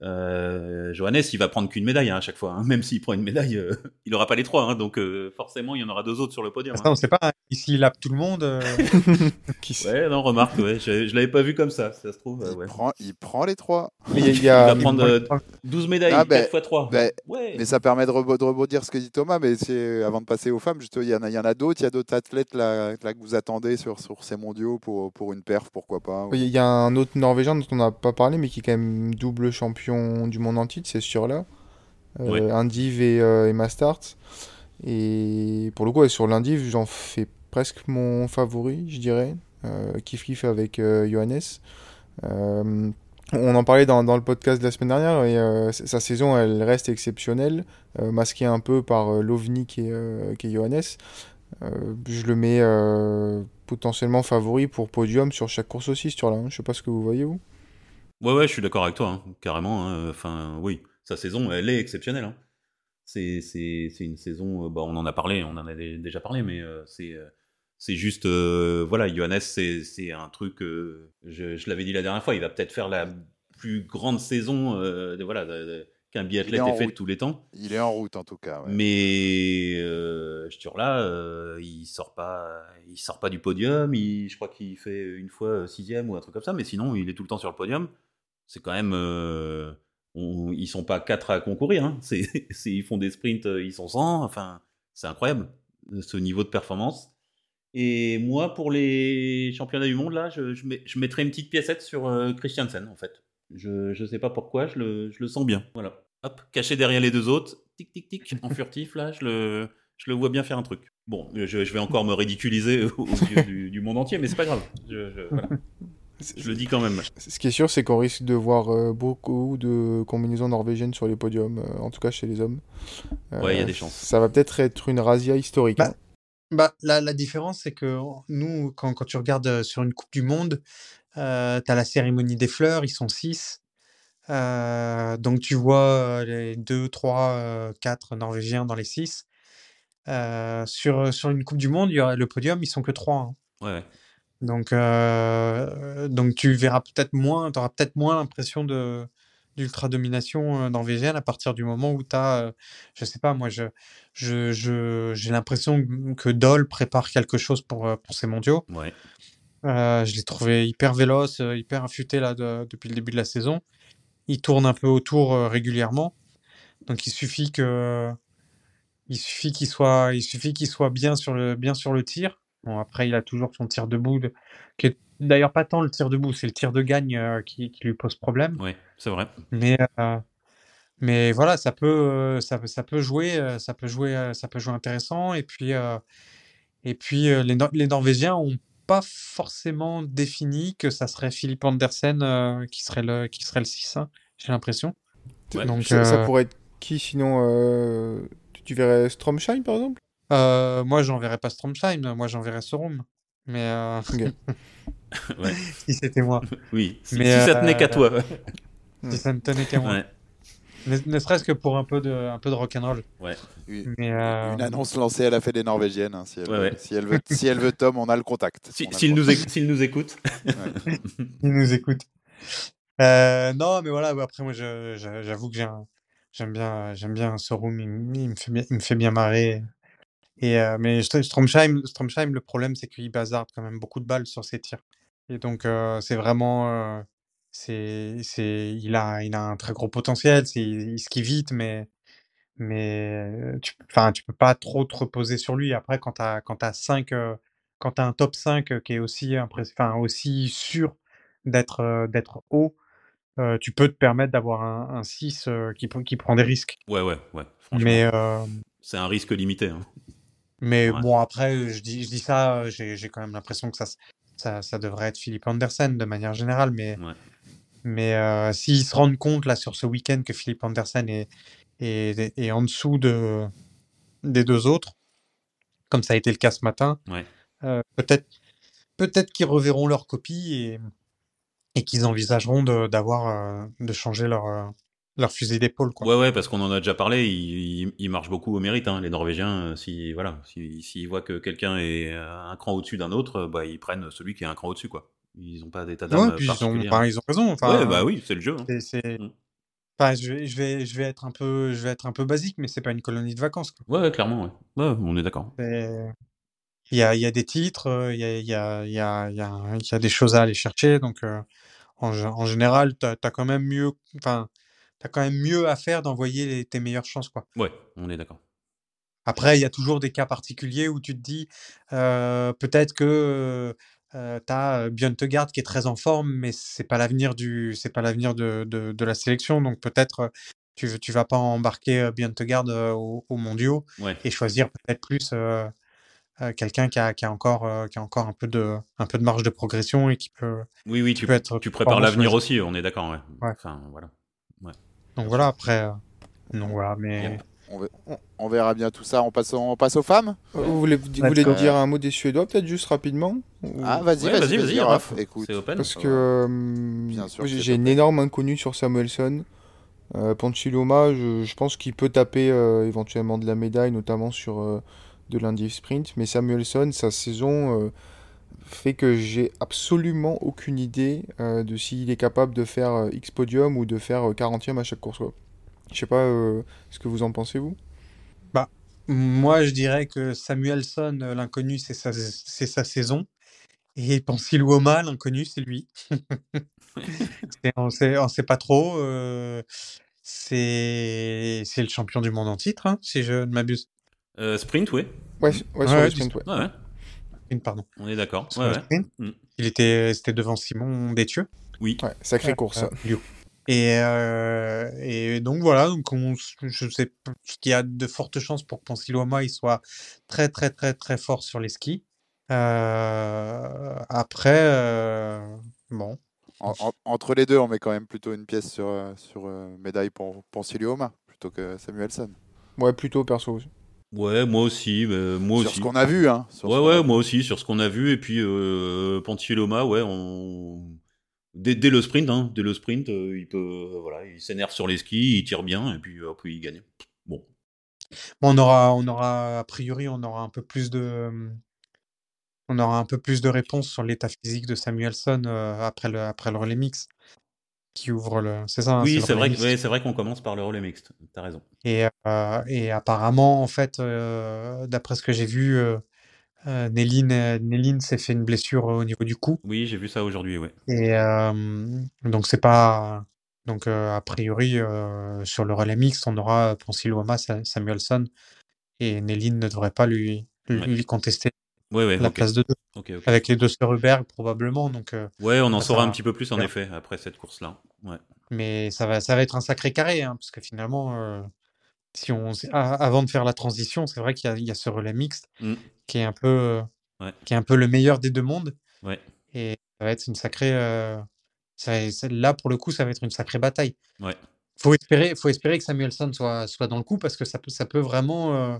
euh, Johannes, il va prendre qu'une médaille hein, à chaque fois. hein. Même s'il prend une médaille, euh, il aura pas les trois. hein. donc, euh, forcément, il y en aura deux autres sur le podium. Ça, hein. on sait pas. hein. Ici, il lappe tout le monde. euh, Qui sait Ouais, non, remarque, ouais, je, je l'avais pas vu comme ça. Ça se trouve, euh, il, ouais. prend, il prend les trois. Mais il y a- il y Il a- va prendre euh, 12 médailles, Ah, 4 ben, fois 3. ben, ouais. Mais ça permet de, rebo- de rebondir ce que dit Thomas. Mais c'est avant de passer aux femmes, il y en a, il y en a d'autres. Il y a d'autres athlètes là, là que vous attendez sur, sur ces mondiaux pour, pour une perf, pourquoi pas. Il y a un autre Norvégien dont on n'a pas parlé, mais qui est quand même double champion du monde en titre, c'est sûr là. Euh, Ouais. Indiv et, euh, et Mastart. Et pour le coup, ouais, sur l'Indiv, j'en fais presque mon favori, je dirais. Euh, kiff kiff avec euh, Johannes. Euh, on en parlait dans, dans le podcast de la semaine dernière et sa saison elle reste exceptionnelle, masquée un peu par l'OVNI qui est, qui est Johannes. Euh, je le mets euh, potentiellement favori pour podium sur chaque course aussi, sur là. Je sais pas ce que vous voyez vous. Ouais, ouais, je suis d'accord avec toi, hein, carrément. hein. Enfin, oui, sa saison, elle est exceptionnelle. hein. C'est, c'est, c'est une saison, euh, bah, on en a parlé, on en a dé- déjà parlé, mais euh, c'est, euh, c'est juste, euh, voilà, Johannes, c'est, c'est un truc, euh, je, je l'avais dit la dernière fois, il va peut-être faire la, plus grande saison euh, de, voilà, de- de- qu'un biathlète ait fait de route. tous les temps. Il est en route en tout cas. ouais. Mais euh, Sturla, euh, il sort pas, il sort pas du podium. Il, je crois qu'il fait une fois euh, sixième ou un truc comme ça. Mais sinon, il est tout le temps sur le podium. C'est quand même, euh, on- ils sont pas quatre à concourir. Hein. Ils font des sprints, euh, ils sont 100. Enfin, c'est incroyable ce niveau de performance. Et moi, pour les championnats du monde, là, je, mettrais une petite piécette sur euh, Christiansen, en fait. Je, je sais pas pourquoi, je le, sens bien. Voilà. Hop, caché derrière les deux autres, tic tic tic, en furtif, là, je le, vois bien faire un truc. Bon, je, vais encore me ridiculiser au, au du, monde entier, mais c'est pas grave. Voilà. Je le dis quand même. Ce qui est sûr, c'est qu'on risque de voir euh, beaucoup de combinaisons norvégiennes sur les podiums, euh, en tout cas chez les hommes. Ouais, il y a Euh, des chances. Ça va peut-être être une razzia historique. Bah, hein. Bah, la, la différence, c'est que nous, quand, quand tu regardes euh, sur une Coupe du Monde, euh, tu as la cérémonie des fleurs, ils sont six. Euh, donc tu vois euh, les deux, trois, euh, quatre Norvégiens dans les six. Euh, sur, sur une Coupe du Monde, il y aura le podium, ils sont que trois. hein. Ouais, ouais. Donc, euh, donc tu verras peut-être moins, tu auras peut-être moins l'impression de d'ultra domination euh, norvégienne à partir du moment où tu as, je sais pas, moi, je, je, je- j'ai l'impression que Doll prépare quelque chose pour, euh, pour ces mondiaux. ouais. Euh, je l'ai trouvé hyper véloce, euh, hyper affûté là, de- depuis le début de la saison. Il tourne un peu autour euh, régulièrement. Donc il suffit que, il suffit qu'il soit, il suffit qu'il soit bien sur le, bien sur le tir. Bon, après, il a toujours son tir debout, de- qui est d'ailleurs pas tant le tir debout, c'est le tir de gagne euh, qui, qui lui pose problème. Ouais, c'est vrai. Mais, euh, mais voilà, ça peut, euh, ça, peut- ça peut jouer, euh, ça peut jouer, euh, ça peut jouer intéressant. Et puis, euh, et puis euh, les, Nor- les Norvégiens ont pas forcément défini que ça serait Philippe Andersen euh, qui serait le, qui serait le 6, hein, j'ai l'impression. Ouais. Donc, ça, ça pourrait être qui sinon euh, tu- Tu verrais Stromschein par exemple? Euh, moi, j'enverrais pas Stromsheim, moi, j'enverrais Sorum. Mais euh, Ouais. si c'était moi, Oui, si, Mais, si ça tenait euh, qu'à toi. si ça ne tenait qu'à moi. Ouais. Ne, ne serait-ce que pour un peu de, un peu de rock'n'roll. Mais, euh, une annonce lancée à la fête des Norvégiennes. hein, si, elle, Ouais, ouais. si elle veut, si elle veut Tom, on a le contact. Si- S'il nous, contact. éc- s'il nous écoute. Il nous écoute. Euh, non, mais voilà, après, moi, j'avoue que j'aime bien, j'aime bien Sorum, il, m- il me fait bien, il me fait bien marrer. Et, euh, mais St- Stromsheim, Stromsheim, le problème, c'est qu'il bazarde quand même beaucoup de balles sur ses tirs. Et donc, euh, c'est vraiment, euh, c'est, c'est, il a, il a un très gros potentiel, c'est, il skie vite, mais, mais, tu, enfin, tu peux pas trop te reposer sur lui. Après, quand t'as, quand t'as cinq, euh, quand t'as un top 5 euh, qui est aussi aussi sûr d'être, d'être haut, euh, tu peux te permettre d'avoir un, un 6 euh, qui, pr- qui prend des risques. Ouais, ouais, ouais. Mais, euh, c'est un risque limité. hein. Mais Ouais. bon, après, je dis, je dis ça, euh, j'ai, quand même l'impression que ça, s- ça, ça devrait être Philippe Andersen de manière générale. Mais, Ouais. mais euh, s'ils se rendent compte là sur ce week-end que Philippe Andersen est, est, est en dessous de, des deux autres, comme ça a été le cas ce matin, Ouais. euh, peut-être, peut-être qu'ils reverront leur copie et, et qu'ils envisageront de, d'avoir, euh, de changer leur, leur fusil d'épaule, quoi. Ouais, ouais, parce qu'on en a déjà parlé, ils, ils- ils marchent beaucoup au mérite, hein, les Norvégiens. euh, Si voilà, si- s'ils voient que quelqu'un est euh, un cran au-dessus d'un autre, euh, bah, ils prennent celui qui est un cran au-dessus, quoi. Ils n'ont pas d'état d'âme Ouais, puis ils ont, ils raison. Enfin, ouais, bah oui, c'est le jeu. hein. c'est, c'est- Mm. enfin, je vais, je vais, je vais être un peu, je vais être un peu basique, mais c'est pas une colonie de vacances, quoi. Ouais, clairement, ouais. Ouais, on est d'accord. Il y a, y a des titres, il y a, y a, y a, y a, des choses à aller chercher, donc euh, en, gé- en général, t'as, t'as quand même mieux, enfin, t'as quand même mieux à faire d'envoyer les- tes meilleures chances, quoi. Ouais, on est d'accord. Après, il y a toujours des cas particuliers où tu te dis, euh, peut-être que euh, tu as Bjørntegard qui est très en forme, mais c'est pas l'avenir du, c'est pas l'avenir de, de, de la sélection, donc peut-être euh, tu, tu vas pas embarquer euh, Bjørntegard euh, aux, aux mondiaux Ouais. et choisir peut-être plus euh, euh, quelqu'un qui a, qui a encore, euh, qui a encore un peu de, un peu de marge de progression et qui peut. Oui, oui, tu, peut être tu prépares l'avenir aussi, on est d'accord, ouais. Ouais. Enfin, voilà. Donc voilà, après. euh, donc voilà, mais. On, ve- on- on verra bien tout ça. On passe, on passe aux femmes Euh, Vous voulez, vous voulez dire un mot des Suédois, peut-être juste rapidement Ou- Ah, vas-y, Ouais, vas-y, vas-y, Raph. Écoute. C'est open. Parce que euh, j'ai une énorme inconnue sur Samuelson. Euh, Ponchiloma, je, je pense qu'il peut taper euh, éventuellement de la médaille, notamment sur euh, de l'indiv sprint. Mais Samuelson, sa saison, euh, fait que j'ai absolument aucune idée euh, de s'il est capable de faire euh, X podium ou de faire euh, 40e à chaque course. Je sais pas euh, ce que vous en pensez, vous? Bah, moi, je dirais que Samuelson, euh, l'inconnu, c'est sa, c'est sa saison. Et Pensiluoma, l'inconnu, c'est lui. On sait, on sait pas trop. euh, c'est c'est le champion du monde en titre, hein, si je ne m'abuse. Euh, sprint, oui. Ouais, ouais, sur Ouais, le du sprint, ouais. Ouais, Pardon. On est d'accord. Sur Ouais, le ouais. sprint. Mm. Il était, c'était devant Simon Détieux. Oui. Ouais, sacrée course. Euh. Et, euh, et donc voilà, donc on, je sais qu'il y a de fortes chances pour que Ponsiloma il soit très très très très fort sur les skis. Euh, après, euh, bon, En- en- entre les deux, on met quand même plutôt une pièce sur, sur euh, médaille pour Poncilioma plutôt que Samuelson. Ouais, plutôt perso. Ouais, moi aussi. bah, moi sur aussi. ce qu'on a vu, hein. sur Ouais, a ouais, moi aussi, sur ce qu'on a vu. Et puis, euh, Pontieloma, ouais, on... dès, dès le sprint, hein, dès le sprint, euh, il peut, euh, voilà, il s'énerve sur les skis, il tire bien, et puis, hop, il gagne. Bon. Bon, on aura, on aura a priori, on aura un peu plus de, on aura un peu plus de réponses sur l'état physique de Samuelson euh, après le après le relais mix qui ouvre le, c'est ça, hein, oui, c'est vrai, ouais, c'est vrai qu'on commence par le relais mixte. T'as raison. Et, et apparemment, en fait, d'après ce que j'ai vu, euh, Néline, Néline s'est fait une blessure au niveau du cou. Oui, j'ai vu ça aujourd'hui, ouais. Et donc, c'est pas. Donc, a priori, sur le relais mixte, on aura Ponsiluoma, Sa- Samuelson, et Néline ne devrait pas lui, lui, Ouais. contester Ouais, ouais, la place de deux. ok, ok. Avec les deux sœurs Hubert, probablement. Donc, euh, Ouais, on en saura un va. petit peu plus, en effet, après cette course-là. Mais ça va, ça va être un sacré carré, hein, parce que finalement, euh, si on, avant de faire la transition, c'est vrai qu'il y a, il y a ce relais mixte Mm. qui est un peu, euh, Ouais. qui est un peu le meilleur des deux mondes. Ouais. Et ça va être une sacrée. euh, ça là, pour le coup, ça va être une sacrée bataille. Ouais. Faut espérer, faut espérer que Samuelson soit, soit dans le coup parce que ça peut, ça peut vraiment, euh,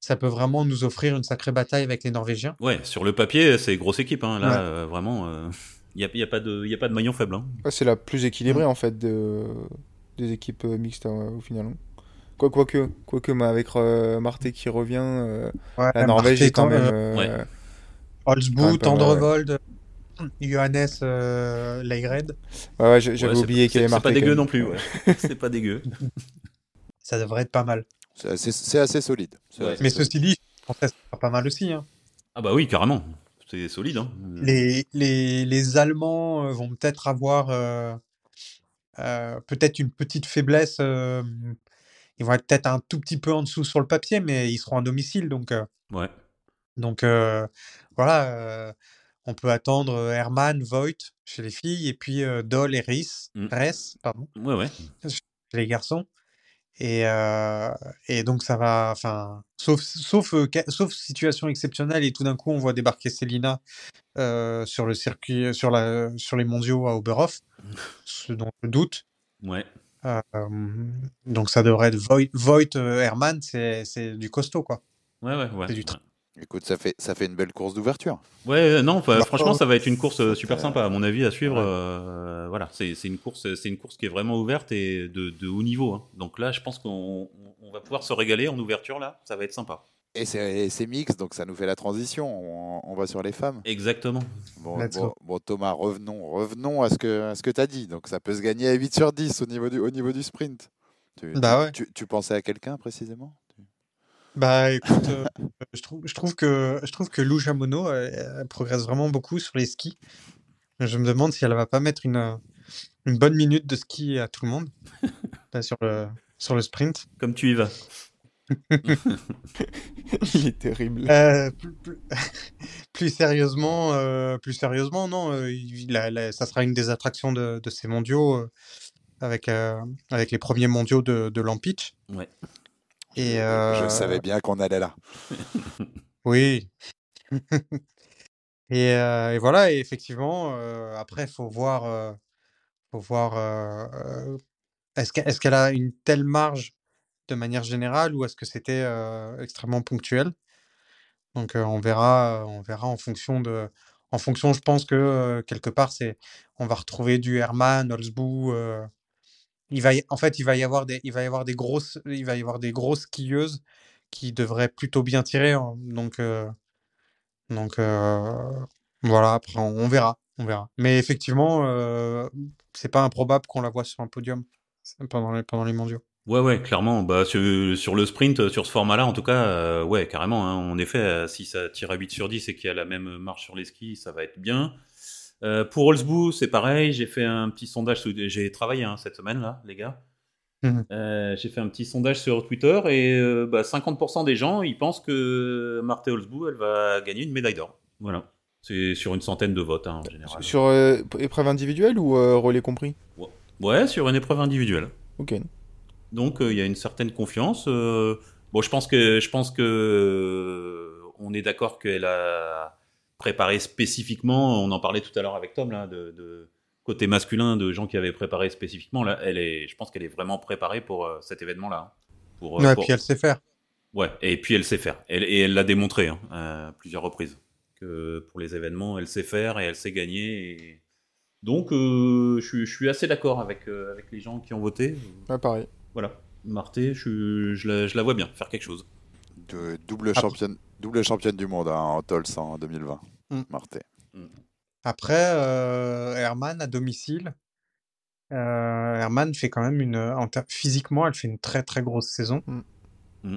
ça peut vraiment nous offrir une sacrée bataille avec les Norvégiens. Ouais, sur le papier, c'est grosse équipe, hein. Là, Ouais. euh, vraiment, il n'y a, y a, pas de- y a pas de maillon faible. Hein. Ouais, c'est la plus équilibrée en fait de... des équipes mixtes au final. hein. Quoi, quoique, quoique mais avec euh, Marté qui revient, euh, Ouais, la Norvège Marté, est quand même. euh, euh, Ouais. Ouais. Tendrevold, Johannes euh. Ouais, ouais, j'avais Ouais, c'est- oublié qu'il y c'est- avait C'est Marté. pas dégueu non plus, ouais. c'est pas dégueu. Ça devrait être pas mal. C'est assez, solide. C'est Ouais. Mais ceci dit, je pense que ça sera pas mal aussi. hein. Ah bah oui, carrément. C'est solide. Hein. Les, les, les Allemands vont peut-être avoir euh, euh, peut-être une petite faiblesse. Ils vont être peut-être un tout petit peu en dessous sur le papier, mais ils seront à domicile. Donc, euh, Ouais. donc euh, voilà, euh, on peut attendre Hermann, Voigt chez les filles, et puis Doll et Rhys, Mm. Ress, pardon, Ouais, ouais. chez les garçons. Et, euh, et donc ça va, enfin, sauf, sauf, euh, sauf situation exceptionnelle et tout d'un coup on voit débarquer Célina euh, sur le circuit, sur la, sur les mondiaux à Oberhof, ce dont je doute. Ouais. Euh, donc ça devrait être Voigt, Voigt euh, Hermann, c'est c'est du costaud quoi. Ouais, ouais, ouais. C'est du tra- Écoute, ça fait, ça fait une belle course d'ouverture. Ouais, euh, non, Bah, franchement, ça va être une course super sympa, à mon avis, à suivre. ouais. euh, voilà, c'est c'est une course, c'est une course qui est vraiment ouverte et de, de haut niveau. hein. Donc là, je pense qu'on on va pouvoir se régaler en ouverture là. Ça va être sympa. Et c'est mix, donc ça nous fait la transition. On, on va sur les femmes. Exactement. Bon, Thomas, revenons, revenons à ce que, à ce que tu as dit. Donc ça peut se gagner à 8 sur 10 au niveau du, au niveau du sprint. Tu, Bah tu- ouais. tu, tu pensais à quelqu'un précisément? Bah écoute, euh, je trouve, je trouve que je trouve que Lou Jamono euh, progresse vraiment beaucoup sur les skis. Je me demande si elle va pas mettre une, une bonne minute de ski à tout le monde là, sur le sur le sprint. Comme tu y vas. Il est terrible. Euh, plus, plus- plus sérieusement, euh, plus sérieusement, non, euh, il a- la- ça sera une des attractions de, de ces mondiaux euh, avec euh, avec les premiers mondiaux de, de Lampitch. Ouais. Et Je savais bien qu'on allait là. Oui. Et, euh, et voilà, et effectivement, euh, après, faut voir, euh, faut voir, euh, euh, est-ce qu'elle a une telle marge de manière générale ou est-ce que c'était extrêmement ponctuel? Donc, on verra, on verra en fonction de, en fonction, je pense que quelque part, c'est, on va retrouver du Herman, Holzboe. euh, il va, en fait, il va y avoir des, il va y avoir des grosses, il va y avoir des grosses skieuses qui devraient plutôt bien tirer. hein. Donc, donc, Voilà, après on, on verra, on verra. Mais effectivement, c'est pas improbable qu'on la voit sur un podium pendant les, pendant les mondiaux. Ouais, ouais, clairement. Bah, sur, sur le sprint, sur ce format-là, en tout cas, euh, ouais, carrément. Hein. En effet, euh, si ça tire à 8 sur 10 et qu'il y a la même marche sur les skis, ça va être bien. Euh, pour Holzbou, c'est pareil. J'ai fait un petit sondage. J'ai travaillé hein, cette semaine-là, les gars. Mhm. Euh, j'ai fait un petit sondage sur Twitter et euh, bah, 50% des gens, ils pensent que Marthe Holzbou, elle va gagner une médaille d'or. Voilà. C'est sur une centaine de votes hein, en général. Sur euh, épreuve individuelle ou euh, relais compris? Ouais, sur une épreuve individuelle. Ok. Donc euh, il y a une certaine confiance. Euh, bon, je pense que je pense que euh, on est d'accord qu'elle a préparé spécifiquement. On en parlait tout à l'heure avec Tom là, de, de côté masculin, de gens qui avaient préparé spécifiquement. Là, elle est, je pense qu'elle est vraiment préparée pour euh, cet événement-là. hein. Pour, euh, Ouais, pour- puis elle sait faire. Ouais, et puis elle sait faire. Elle, et elle l'a démontré hein, à plusieurs reprises. Que pour les événements, elle sait faire et elle sait gagner. et- Donc, euh, je, suis- je suis assez d'accord avec, euh, avec les gens qui ont voté. Ouais, pareil. Voilà. Marté, je, je la, je la vois bien faire quelque chose. De- double, championne, double championne du monde hein, en Tols en 2020. Mm. Marté. Après, euh, Herman à domicile, euh, Herman fait quand même une, en physiquement, elle fait une très très grosse saison. Mm. Mm.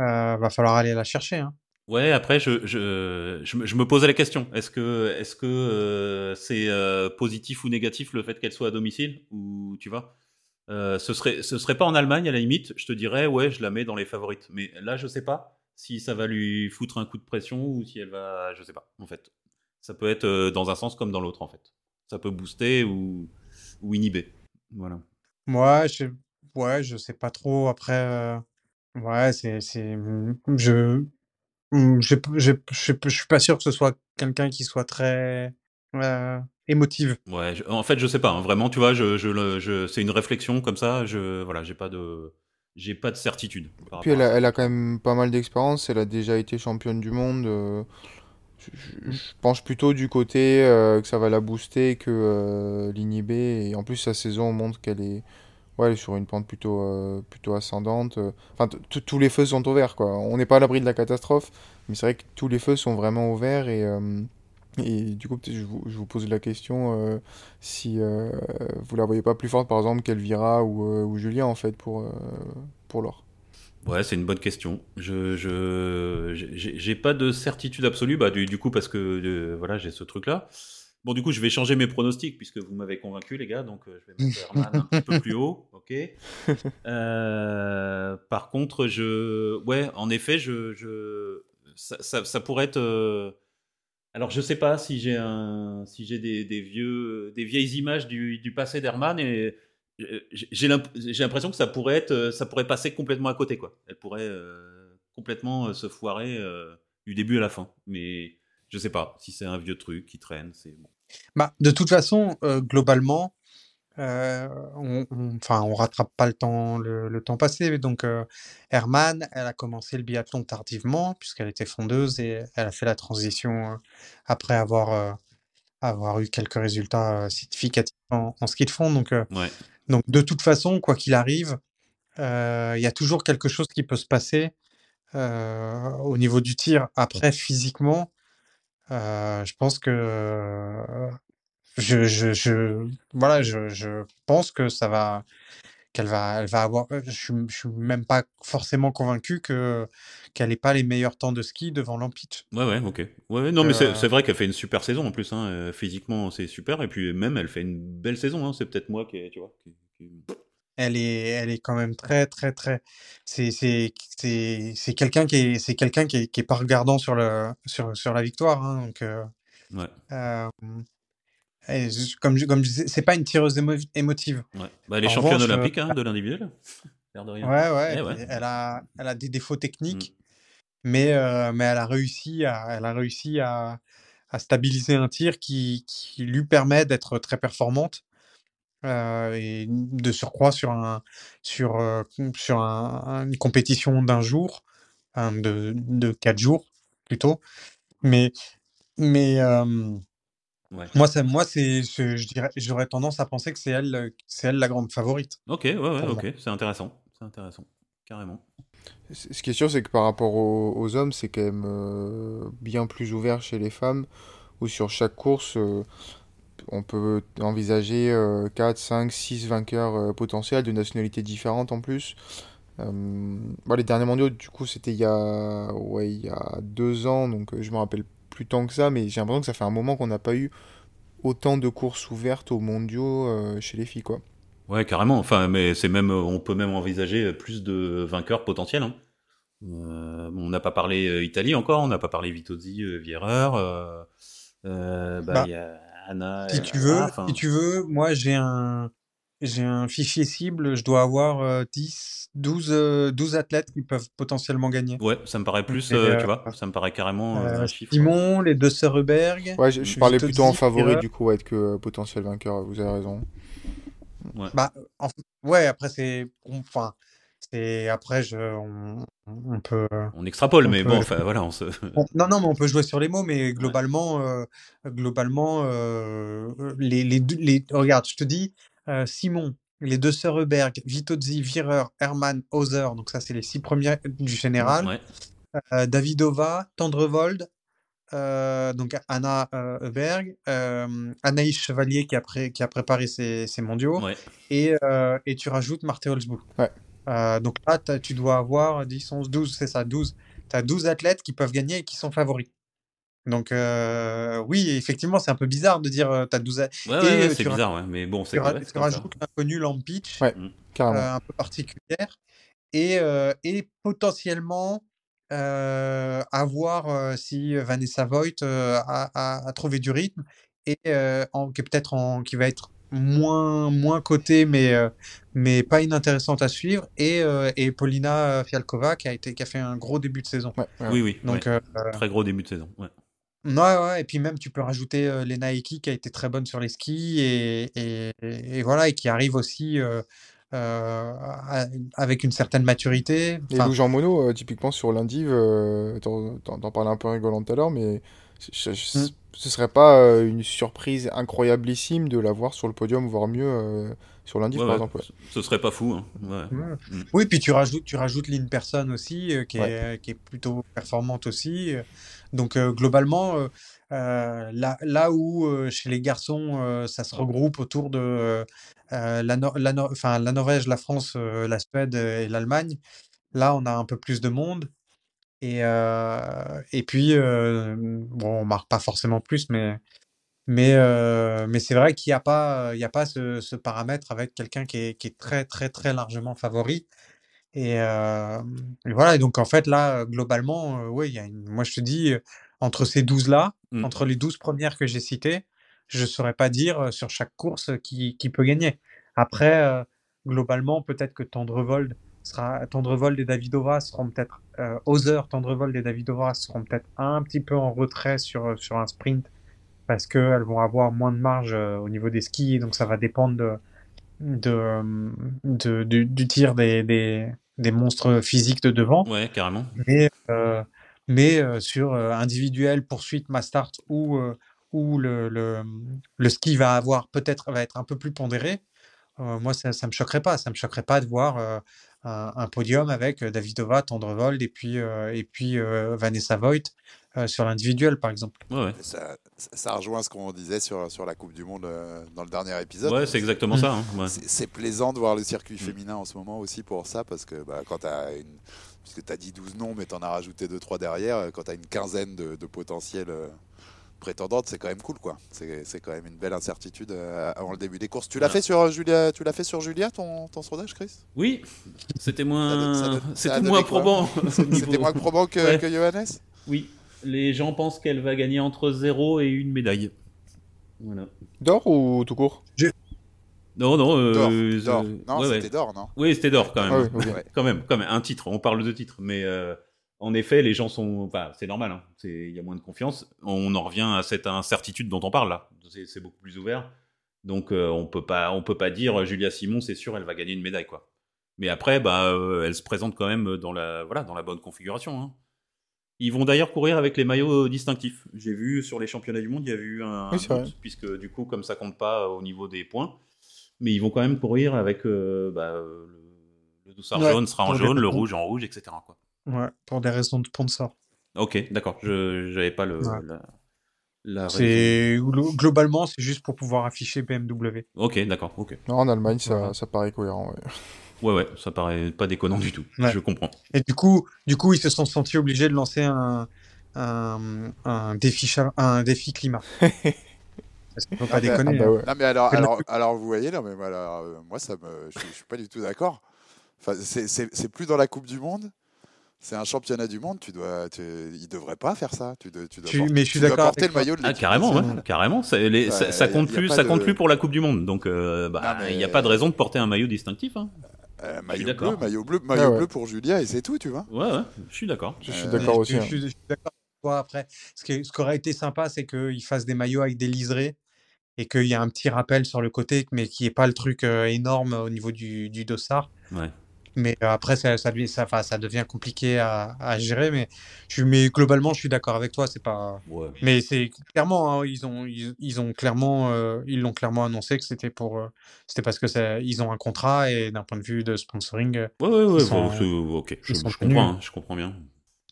Euh, va falloir aller la chercher. Hein. Ouais, après, je, je, je, me- je me posais la question. Est-ce que est-ce que euh, c'est euh, positif ou négatif le fait qu'elle soit à domicile? Ou tu vois? Euh, ce serait ce serait pas en Allemagne à la limite. Je te dirais ouais, je la mets dans les favorites. Mais là, je sais pas si ça va lui foutre un coup de pression ou si elle va. Je sais pas. En fait, ça peut être euh, dans un sens comme dans l'autre. En fait, ça peut booster ou ou inhiber. Voilà. Moi, je, ouais, je sais pas trop. Après, euh, ouais, c'est, c'est, je, je, je, je, je, suis pas sûr que ce soit quelqu'un qui soit très euh, émotive. Ouais, je- en fait, je sais pas, hein, vraiment, tu vois, je, je, le- je, c'est une réflexion comme ça, je, voilà, j'ai pas de, j'ai pas de certitude. par Puis elle a, ça. elle a quand même pas mal d'expérience, elle a déjà été championne du monde. euh, je, penche plutôt du côté euh, que ça va la booster que euh, l'inhiber. Et en plus, sa saison montre qu'elle est, ouais, elle est sur une pente plutôt, euh, plutôt ascendante. Enfin, tous les feux sont au vert, quoi. On n'est pas à l'abri de la catastrophe, mais c'est vrai que tous les feux sont vraiment au vert. Et, euh, et du coup, je vous, je vous pose la question euh, si euh, vous la voyez pas plus forte, par exemple, qu'Elvira ou, euh, ou Julien, en fait, pour, euh, pour l'or. Ouais, c'est une bonne question. Je, je, j'ai pas de certitude absolue, bah, du, du coup, parce que, euh, voilà, j'ai ce truc-là. Bon, du coup, je vais changer mes pronostics, puisque vous m'avez convaincu, les gars, donc euh, je vais mettre Herman un petit peu plus haut, ok. Euh, par contre, je, ouais, en effet, je, je, ça, ça, ça pourrait être. euh, Alors, je sais pas si j'ai des, vieilles images du, passé d'Herman et euh, j'ai j'ai l'imp- j'ai l'impression que ça pourrait euh, ça pourrait passer complètement à côté, quoi. Elle pourrait euh, complètement se foirer du début à la fin. Mais je sais pas si c'est un vieux truc qui traîne. C'est bon. Bah, de toute façon, globalement, euh, on, on- enfin, on rattrape pas le temps, le, le temps passé. Donc, euh, Herman, elle a commencé le biathlon tardivement puisqu'elle était fondeuse et elle a fait la transition euh, après avoir, avoir eu quelques résultats significatifs en, en ski de fond. Donc, Ouais. donc, de toute façon, quoi qu'il arrive, il y a toujours quelque chose qui peut se passer au niveau du tir. Après, physiquement, je pense que je, je, je, voilà, je, je pense que ça va, qu'elle va, elle va avoir. euh, Je, suis- je suis même pas forcément convaincu que qu'elle ait pas les meilleurs temps de ski devant Lampitch. Ouais, ouais, ok. Ouais, non, mais c'est Euh, c'est vrai qu'elle fait une super saison en plus. Hein. euh, Physiquement, c'est super. Et puis même, elle fait une belle saison. Hein. C'est peut-être moi qui, tu vois. qui- qui- Elle est, elle est quand même très, très, très. C'est, c'est, c'est, c'est quelqu'un qui est, c'est quelqu'un qui est, qui est pas regardant sur le, sur, sur la victoire. hein, donc, euh, Ouais, euh, et je- comme, je- comme je disais, c'est pas une tireuse émo- émotive. ouais. Bah, elle est championne revanche, euh, olympique hein, de l'individuel. L'air de. Ouais, ouais. Eh ouais. Elle a, elle a des défauts techniques, Mm. mais, euh, mais elle a réussi à, elle a réussi à, à stabiliser un tir qui, qui lui permet d'être très performante euh, et de surcroît sur un, sur, euh, sur un- un- une compétition d'un jour, hein, de, de quatre jours plutôt. Mais, mais euh, Ouais. moi, c'est, moi, c'est, je dirais, j'aurais tendance à penser que c'est elle, euh, c'est elle la grande favorite. Ok, ouais, ok. C'est intéressant. C'est intéressant. Carrément. Ce qui est sûr, c'est que par rapport aux, aux hommes, c'est quand même euh, bien plus ouvert chez les femmes, où sur chaque course, euh, on peut envisager 4, 5, 6 vainqueurs euh, potentiels de nationalités différentes en plus. Euh, bon, les derniers mondiaux, du coup, c'était il y a, ouais, il y a deux ans, donc euh, je me rappelle plus tant que ça, mais j'ai l'impression que ça fait un moment qu'on n'a pas eu autant de courses ouvertes aux mondiaux euh, chez les filles, quoi. Ouais, carrément. Enfin, mais c'est même, on peut même envisager plus de vainqueurs potentiels. hein. Euh, on n'a pas parlé euh, Italie encore, on n'a pas parlé Vitozzi, euh, Vierer. euh, euh, bah, Bah, il y a Anna. Si euh, tu veux, enfin, si tu veux, moi j'ai un j'ai un fichier cible, je dois avoir euh, 10, 12, euh, 12 athlètes qui peuvent potentiellement gagner. Ouais, ça me paraît plus, Et, euh, euh, tu vois, ça me paraît carrément euh, Euh, un chiffre. Simon, les deux sœurs Heuberg, Ouais, je, je parlais plutôt en favori, du coup, ouais, que euh, potentiel vainqueur, vous avez raison. Bah, en- ouais, après c'est enfin c'est après je on, on peut On extrapole, on mais peut- bon, enfin voilà, on se. on- non non mais on peut jouer sur les mots mais globalement euh, globalement euh, les, les deux- les regarde je te dis euh, Simon les deux sœurs Heuberg Vitozzi Vierer Hermann Hauser donc ça c'est les six premiers du général Ouais. euh, Davidova Tendrevold euh, donc Anna euh, Heuberg euh, Anaïs Chevalier qui a, pré- qui a préparé ses, ses mondiaux Ouais. et, euh, et tu rajoutes Marthe. Ouais. Euh, donc là, tu dois avoir 10, 11, 12, c'est ça, 12. Tu as 12 athlètes qui peuvent gagner et qui sont favoris. Donc euh, oui, effectivement, c'est un peu bizarre de dire tu as 12 a- Ouais, Et, ouais, ouais, euh, c'est bizarre, ouais. mais bon, c'est ouais, tu rajoutes l'inconnu Lampitch, Ouais. Carrément. euh, un peu particulière, et, euh, et potentiellement euh, à voir euh, si Vanessa Voigt euh, a, a- a trouvé du rythme et euh, en- qui peut-être en, qui va être moins moins cotée mais euh, mais pas inintéressante à suivre et, euh, et Paulina Fialkova qui a été qui a fait un gros début de saison. Ouais, ouais. Oui, oui. Donc ouais. euh, Très gros début de saison. Ouais. Ouais, ouais, et puis même tu peux rajouter euh, Lena Eki qui a été très bonne sur les skis et, et, et voilà et qui arrive aussi euh, euh, à- avec une certaine maturité. Et Enfin, Lou Jean Monod, euh, typiquement sur l'Indiv, euh, t'en t'en- t'en parlais un peu rigolant tout à l'heure, mais je- je- Mm. ce serait pas euh, une surprise incroyablissime de la voir sur le podium, voire mieux euh, sur l'Indiv Ouais, par ouais. exemple. ouais. Ce serait pas fou. Hein. Ouais. ouais. Mm. Oui, puis tu rajoutes tu rajoutes Lynn Person aussi euh, qui est qui est plutôt performante aussi. euh. Donc euh, globalement euh, euh, là où chez les garçons ça se regroupe autour de la, Norvège, la France, la Suède et l'Allemagne. Là, on a un peu plus de monde. Et, puis, bon, on marque pas forcément plus, mais, mais, c'est vrai qu'il n'y a pas, y a pas ce, ce paramètre avec quelqu'un qui est, qui est très, très, très largement favori. Et, euh, et voilà, et donc en fait, là, globalement, euh, oui, il y a une- moi je te dis, euh, entre ces 12-là, Mm. entre les 12 premières que j'ai citées, je ne saurais pas dire sur chaque course qui, qui peut gagner. Après, globalement, peut-être que Tendrevold sera, Tendrevold et Davidova seront peut-être, Hauser, Tendrevold et Davidova seront peut-être un petit peu en retrait sur, sur un sprint parce qu'elles vont avoir moins de marge au niveau des skis, donc ça va dépendre de, de, de- du, du tir des, des, des monstres physiques de devant. Ouais, carrément. Mais, euh, mais euh, sur euh, individuel, poursuite, mass start, où, où le, le, le ski va avoir peut-être va être un peu plus pondéré, moi ça, ça me choquerait pas. Ça me choquerait pas de voir un, un podium avec euh, Davidova, Tendrevold et puis, euh, et puis euh, Vanessa Voigt euh, sur l'individuel par exemple. Ouais, ouais. Ça, rejoint ce qu'on disait sur, sur la Coupe du Monde euh, dans le dernier épisode. Ouais, c'est exactement ça. hein, ouais. C'est plaisant de voir le circuit Mm. féminin en ce moment aussi pour ça, parce que bah, quand tu as une. Puisque tu as dit 12 noms, mais tu en as rajouté 2-3 derrière, quand tu as une quinzaine de, euh, prétendantes, c'est quand même cool, quoi. C'est c'est quand même une belle incertitude euh, avant le début des courses. Tu l'as fait sur Julia, tu l'as fait sur Julia ton, ton sondage, Chris? Oui, c'était moins, c'était moins probant. C'était moins probant que, Ouais. que Johannes? Oui, les gens pensent qu'elle va gagner entre 0 et une médaille. Voilà. D'or ou tout court? Non, non. euh, D'or. euh. Non, ouais, ouais. c'était d'or, non? Oui, c'était d'or quand même. Ah oui. Quand même, quand même, un titre. On parle de titre, mais euh, en effet, les gens sont. Enfin, c'est normal. hein. Il y a moins de confiance. On en revient à cette incertitude dont on parle là. C'est beaucoup plus ouvert. Donc, euh, on peut pas, on peut pas dire Julia Simon, c'est sûr, elle va gagner une médaille, quoi. Mais après, bah, euh, elle se présente quand même dans la, voilà, dans la bonne configuration. hein. Ils vont d'ailleurs courir avec les maillots distinctifs. J'ai vu sur les championnats du monde, il y a eu un, Oui, c'est un vrai. doute, puisque du coup, comme ça compte pas au niveau des points, mais ils vont quand même courir avec euh, bah, euh, le, le dossard Ouais, jaune sera en jaune, le rouge en rouge, etc. Quoi. Ouais, pour des raisons de sponsor. Ok, d'accord. Je j'avais pas le, Ouais. la. C'est glo- globalement, c'est juste pour pouvoir afficher BMW. Ok, d'accord, ok. Non, en Allemagne, ça, ça paraît cohérent. ouais. Ouais, ouais, ça paraît pas déconnant du tout. Ouais. Je comprends. Et du coup, du coup, ils se sont sentis obligés de lancer un, un, un défi, un défi climat. Parce qu'on peut pas Ah déconner. Ah bah hein. ouais. Non mais alors, alors, alors vous voyez, non mais moi, alors, euh, moi ça me, je, je suis pas du tout d'accord. Enfin, c'est- c'est c'est plus dans la Coupe du Monde. C'est un championnat du monde. Tu dois, tu, il devrait pas faire ça. Tu, dois- tu dois porter- mais je suis tu dois d'accord porter avec le maillot de Ah, carrément, ouais, carrément. Ça, compte plus, ça de- compte plus pour la Coupe du Monde. Donc, euh, bah, il mais- n'y a pas de raison de porter un maillot distinctif. Hein. Euh, maillot bleu, maillot bleu, maillot Ah ouais. bleu pour Julia et c'est tout, tu vois. Ouais, ouais, je suis d'accord. Je suis Euh, d'accord aussi. Je, suis- je suis d'accord avec toi. Après, ce qui, ce qui aurait été sympa, c'est qu'ils fassent des maillots avec des liserés et qu'il y a un petit rappel sur le côté, mais qui n'est pas le truc euh, énorme au niveau du, du dossard. Ouais. Mais euh, après, ça, ça, devient- ça, enfin, ça devient compliqué à, à gérer. Mais, je, suis- mais globalement, je suis d'accord avec toi. C'est pas. Ouais. Mais c'est clairement, hein, ils ont, ils, ils ont clairement, euh, ils l'ont clairement annoncé que c'était pour, euh, c'était parce que ça, ils ont un contrat et d'un point de vue de sponsoring, Ouais, ouais, ouais, Ils sont- bon, c'est- ok, je, comprends, hein, je comprends bien.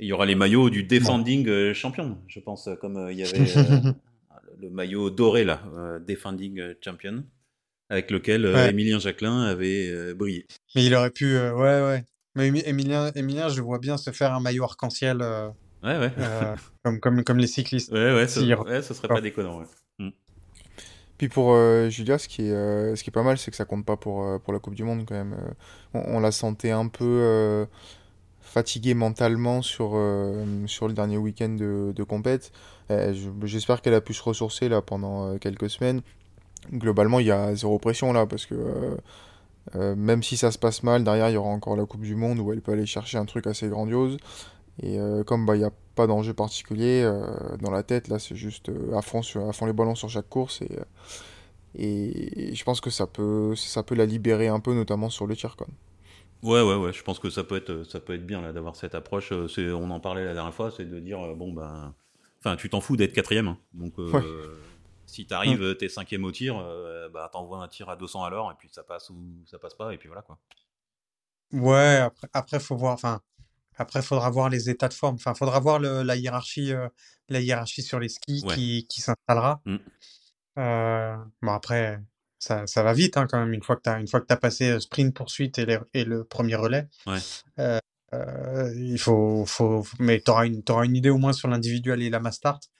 Il y aura les maillots du defending champion, je pense, comme il y avait le maillot doré là, defending champion, avec lequel euh, Ouais. Emilien Jacquelin avait euh, brillé. mais il aurait pu, euh, ouais, ouais. Mais Émi- Emilien, Emilien, je vois bien se faire un maillot arc-en-ciel euh, Ouais, ouais. euh, comme, comme, comme les cyclistes. Ouais, ouais, ça, a- ouais, ça serait pas déconnant. Ouais. Puis pour euh, Julia, ce qui est, euh, ce qui est pas mal, c'est que ça compte pas pour, euh, pour la Coupe du Monde quand même. Euh, on, on la sentait un peu euh, fatiguée mentalement sur, euh, sur le dernier week-end de, de compète. Euh, je- J'espère qu'elle a pu se ressourcer là pendant euh, quelques semaines. Globalement, il y a zéro pression là parce que euh, euh, même si ça se passe mal, derrière il y aura encore la Coupe du Monde où elle peut aller chercher un truc assez grandiose. Et euh, comme bah, il n'y a pas d'enjeu particulier euh, dans la tête, là c'est juste à, fond sur, à fond les ballons sur chaque course. Et, et je pense que ça peut, ça peut la libérer un peu, notamment sur le tir. Quoi. Ouais, ouais, ouais, je pense que ça peut être, ça peut être bien là d'avoir cette approche. C'est, on en parlait la dernière fois, c'est de dire bon ben, enfin, tu t'en fous d'être quatrième, hein. donc Ouais. Si t'arrives, euh, t'es cinquième au tir, euh, bah t'envoies un tir à 200 à l'heure et puis ça passe ou ça passe pas et puis voilà quoi. Ouais, après, après faut voir, enfin, après, faudra voir les états de forme. Enfin, faudra voir le- la hiérarchie, euh, la hiérarchie sur les skis Ouais. qui, qui s'installera. Mm. Euh, bon, après, ça, ça va vite, hein, quand même, une fois que t'as, une fois que passé sprint, poursuite et, les- et le premier relais. Ouais. Il faut, faut, mais t'auras une, t'auras une idée au moins sur l'individuel et la mass start,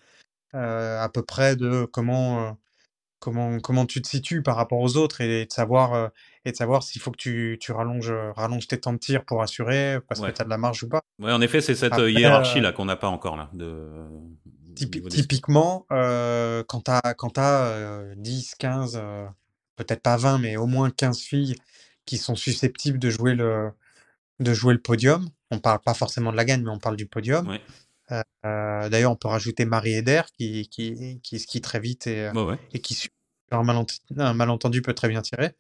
à peu près de comment, euh, comment, comment tu te situes par rapport aux autres et de savoir, euh, et de savoir s'il faut que tu, tu rallonges, euh, rallonges tes temps de tir pour assurer, parce Ouais. que tu as de la marge ou pas. Ouais, en effet, c'est cette Après, euh, hiérarchie euh, là qu'on n'a pas encore là. De... Typi- typiquement, euh, quand tu as, quand euh, 10, 15, euh, peut-être pas 20, mais au moins 15 filles qui sont susceptibles de jouer le, de jouer le podium, on parle pas forcément de la gagne, mais on parle du podium. Ouais. Euh, euh, D'ailleurs, on peut rajouter Marie Eder qui, qui, qui skie très vite et, euh, Ouais, et qui, sur un, malent- un malentendu, peut très bien tirer.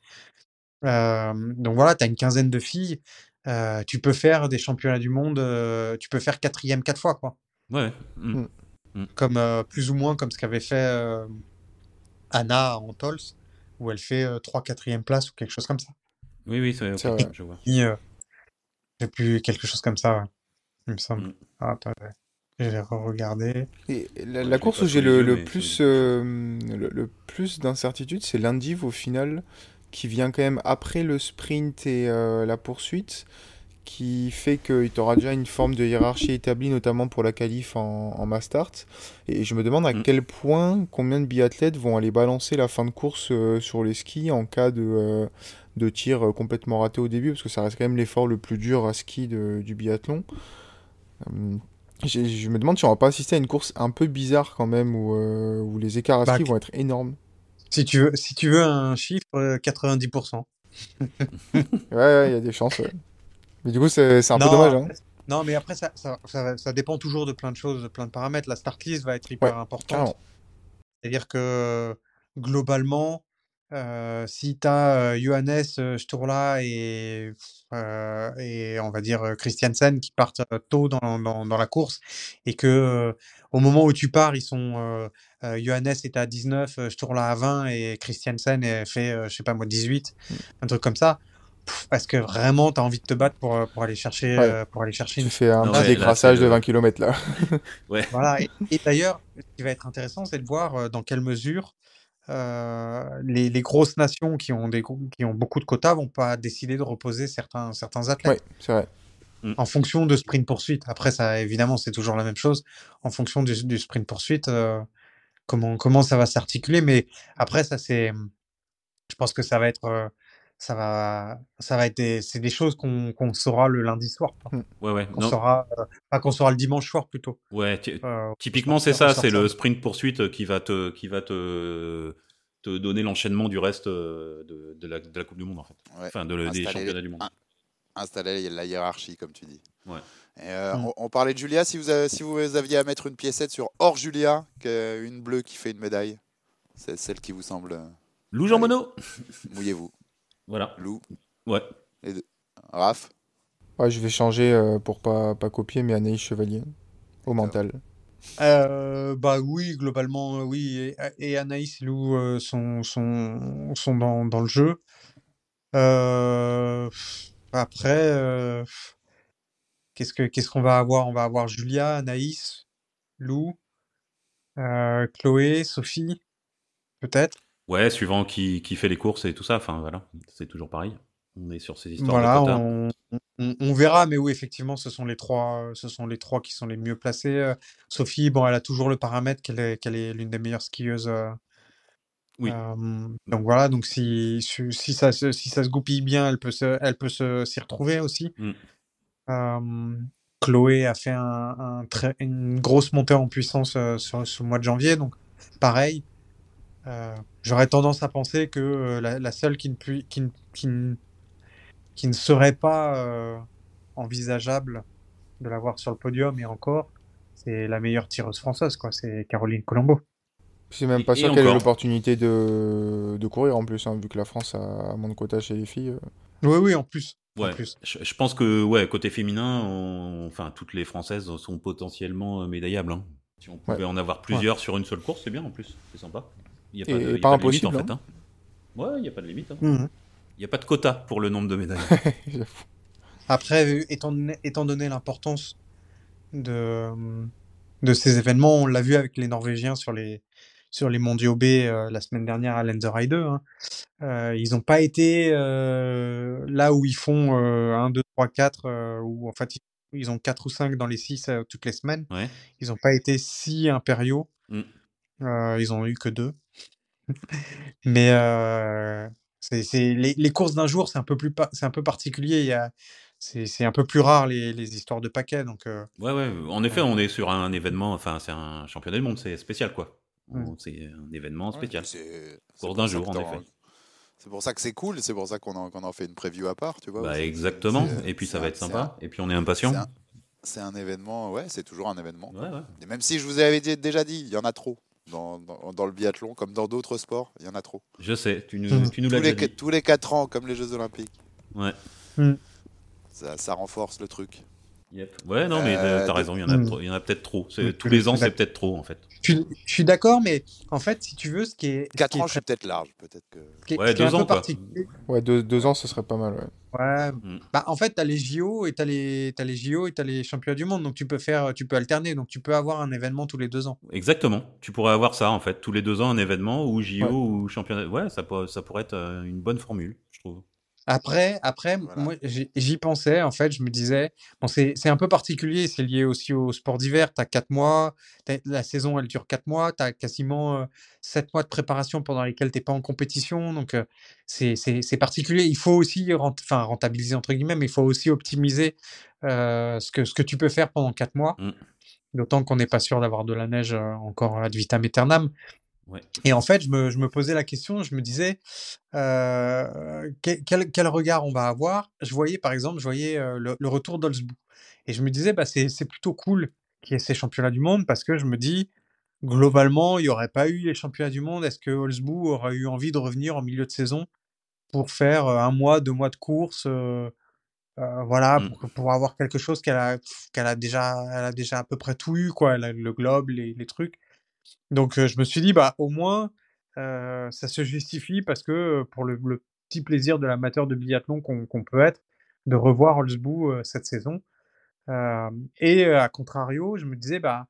Euh, donc voilà, tu as une quinzaine de filles. euh, tu peux faire des championnats du monde, euh, tu peux faire quatrième quatre fois, quoi. Ouais. mm. Comme, euh, plus ou moins comme ce qu'avait fait euh, Anna en Tols, où elle fait euh, 3 quatrième place ou quelque chose comme ça. Oui, oui, c'est vrai. je vois. Et, euh, plus quelque chose comme ça, ouais, il me semble. Mm. Ah, vais re-regarder. Et la, course où j'ai les le, plus, euh, le, le plus d'incertitude, c'est l'indiv au final, qui vient quand même après le sprint et euh, la poursuite, qui fait qu'il t'aura déjà une forme de hiérarchie établie, notamment pour la qualif en, en mass start. Et je me demande à Mm. quel point, combien de biathlètes vont aller balancer la fin de course euh, sur les skis en cas de, euh, de tir euh, complètement raté au début, parce que ça reste quand même l'effort le plus dur à ski de- du biathlon. Euh, je me demande si on va pas assister à une course un peu bizarre quand même, où, euh, où les écarts à Bah, vont être énormes. Si tu veux, si tu veux un chiffre, euh, 90%. Ouais, ouais, il y a des chances. ouais. Mais du coup, c'est un peu dommage. Hein. Non, mais après, ça, ça, ça, ça dépend toujours de plein de choses, de plein de paramètres. La start list va être hyper importante. C'est-à-dire que globalement, euh, si tu as Johannes, euh, Sturla et, euh, et on va dire euh, Christiansen qui partent euh, tôt dans, dans, dans la course et que euh, au moment où tu pars, ils sont euh, euh, Johannes est à 19, euh, Sturla à 20 et Christiansen est fait, euh, je sais pas moi, 18, un truc comme ça. Est-ce que vraiment tu as envie de te battre pour, pour aller chercher, Ouais. euh, pour aller chercher Tu une fais un Non, petit ouais, là, décrassage de le- 20 km là. Ouais. Voilà. Et, et d'ailleurs, ce qui va être intéressant, c'est de voir euh, dans quelle mesure euh, les, les grosses nations qui ont, des, qui ont beaucoup de quotas vont pas décider de reposer certains, certains athlètes Ouais, c'est vrai. en fonction de sprint poursuite. Après, ça, évidemment, c'est toujours la même chose. En fonction du, du sprint poursuite, euh, comment, comment ça va s'articuler. Mais après, ça, c'est, je pense que ça va être, euh, ça va, ça va être c'est des choses qu'on qu'on saura le lundi soir. quoi. Ouais, ouais. Qu'on Non, saura, euh, pas qu'on saura le dimanche soir plutôt. ouais, Euh, Typiquement, c'est ça, c'est le sprint poursuite qui va te, qui va te, te donner l'enchaînement du reste euh, de, de la, de la Coupe du Monde, en fait. Ouais. Enfin, de, des Installer- championnats du monde. un- installer la hiérarchie, comme tu dis. Ouais. Et, euh, Mm. on, on parlait de Julia. Si vous, avez- si vous aviez à mettre une piécette sur hors Julia, une bleue qui fait une médaille, c'est celle qui vous semble. euh, Lou Jean. Monod Mouillez-vous. Voilà. Lou, Ouais. Raph. Ouais, je vais changer euh, pour pas, pas copier, mais Anaïs Chevalier au mental. Euh, bah oui, globalement, euh, oui. Et, et Anaïs et Lou euh, sont, sont, sont dans, dans le jeu. Euh, après, euh, qu'est-ce que, qu'est-ce qu'on va avoir? On va avoir Julia, Anaïs, Lou, euh, Chloé, Sophie, peut-être? Ouais, suivant qui, qui fait les courses et tout ça. Enfin, voilà. C'est toujours pareil. On est sur ces histoires Voilà, de on, on, on verra, mais oui, effectivement, ce sont les trois, ce sont les trois qui sont les mieux placés. Euh, Sophie, bon, elle a toujours le paramètre qu'elle est, qu'elle est l'une des meilleures skieuses. euh, Oui. euh, donc voilà, donc si, si, ça, se- si ça se goupille bien, elle peut se, elle peut se, s'y retrouver aussi. Mm. Euh, Chloé a fait un, un très, une grosse montée en puissance sur, sur le mois de janvier, donc pareil. Euh, J'aurais tendance à penser que euh, la, la seule qui ne, pu- qui, ne- qui, ne- qui ne serait pas euh, envisageable de l'avoir sur le podium et encore, c'est la meilleure tireuse française, quoi. C'est Caroline Colombo. C'est même pas Et sûr qu'elle ait l'opportunité de... de courir en plus, hein, vu que la France a moins de quotas chez les filles. Oui, oui, en plus. En plus. je, je pense que ouais, côté féminin, on- enfin toutes les françaises sont potentiellement médaillables. hein. Si on pouvait en avoir plusieurs sur une seule course, c'est bien en plus, c'est sympa. Il y a pas de, et il y a pas pas de limite en fait. hein. Ouais, il n'y a pas de limite. hein. Il n'y a pas de quota pour le nombre de médailles. Après, euh, étant donné, étant donné l'importance de, de ces événements, on l'a vu avec les Norvégiens sur les, sur les mondiaux B euh, la semaine dernière à Lenzerheide. Hein. Euh, ils n'ont pas été euh, là où ils font euh, 1, 2, 3, 4, euh, où en fait ils, ont 4 ou 5 dans les 6 toutes les semaines. Ouais. Ils n'ont pas été si impériaux. Mm. Euh, ils ont eu que deux. Mais euh, c'est, c'est, les, les courses d'un jour, c'est un peu plus, pa- c'est un peu particulier. Il y a, c'est, c'est un peu plus rare les, les histoires de paquets. Donc, euh, Ouais, ouais. En effet, on est sur un événement, enfin, c'est un championnat du monde, c'est spécial quoi. C'est un événement spécial. Ouais, c'est- d'un jour, en effet. C'est pour ça que c'est cool, c'est pour ça qu'on en, qu'on en fait une preview à part, tu vois. Bah, exactement. Et puis ça va être sympa. un- Et puis on est impatient. C'est un, événement, ouais, c'est toujours un événement. Ouais, ouais. Et même si je vous avais déjà dit, il y en a trop. Dans, dans, dans le biathlon, comme dans d'autres sports, il y en a trop. Je sais, tu nous, Mhm. tu nous Tous l'as les, tous les 4 ans, comme les Jeux Olympiques. Ouais. Mm. Ça, ça renforce le truc. Yep. Ouais, non, mais Euh, t'as de- raison, il y en a, Mm. trop- il y en a peut-être trop. C'est- Mm, Tous les ans, c'est d'accord. peut-être trop, en fait. je, suis- je suis d'accord, mais en fait, si tu veux, ce qui est, ce 4 qui est ans, suis peut-être large. Peut-être que. ce qui est- Ouais, ce qui est un deux peu ans, quoi. particulier, Ouais, deux, deux ans, ce serait pas mal. Ouais. Ouais. Mm. Bah, en fait, tu as les JO et tu as les, t'as les JO et tu les championnats du monde. Donc, tu peux faire, tu peux alterner. Donc, tu peux avoir un événement tous les deux ans. Exactement. Tu pourrais avoir ça, en fait. Tous les deux ans, un événement, ou JO, Ouais. ou championnat. Ouais, ça, peut- ça pourrait être euh, une bonne formule, je trouve. Après, après Voilà. moi, j'y pensais. En fait, je me disais, bon, c'est un peu particulier. C'est lié aussi au sport d'hiver. Tu as quatre mois. t'as- La saison, elle dure quatre mois. Tu as quasiment euh, sept mois de préparation pendant lesquels tu n'es pas en compétition. Donc, euh, c'est particulier. Il faut aussi rent- rentabiliser, entre guillemets, mais il faut aussi optimiser euh, ce, que, ce que tu peux faire pendant quatre mois. Mm. D'autant qu'on n'est pas sûr d'avoir de la neige encore ad vitam aeternam. Ouais. Et en fait, je me, je me posais la question, je me disais, euh, quel, regard on va avoir? Je voyais, par exemple, je voyais euh, le, le retour d'Olsbou. Et je me disais, bah, c'est, plutôt cool qu'il y ait ces championnats du monde parce que je me dis, globalement, il n'y aurait pas eu les championnats du monde. Est-ce que Olsbou aurait eu envie de revenir en milieu de saison pour faire euh, un mois, deux mois de course? euh, euh, voilà, Mm. pour, pour avoir quelque chose qu'elle a, qu'elle a déjà, elle a déjà à peu près tout eu, quoi. Elle a le globe, les, les trucs. Donc, euh, je me suis dit, bah, au moins, euh, ça se justifie parce que euh, pour le, petit plaisir de l'amateur de biathlon qu'on peut être de revoir Holzbou cette saison. Et à contrario, je me disais, bah,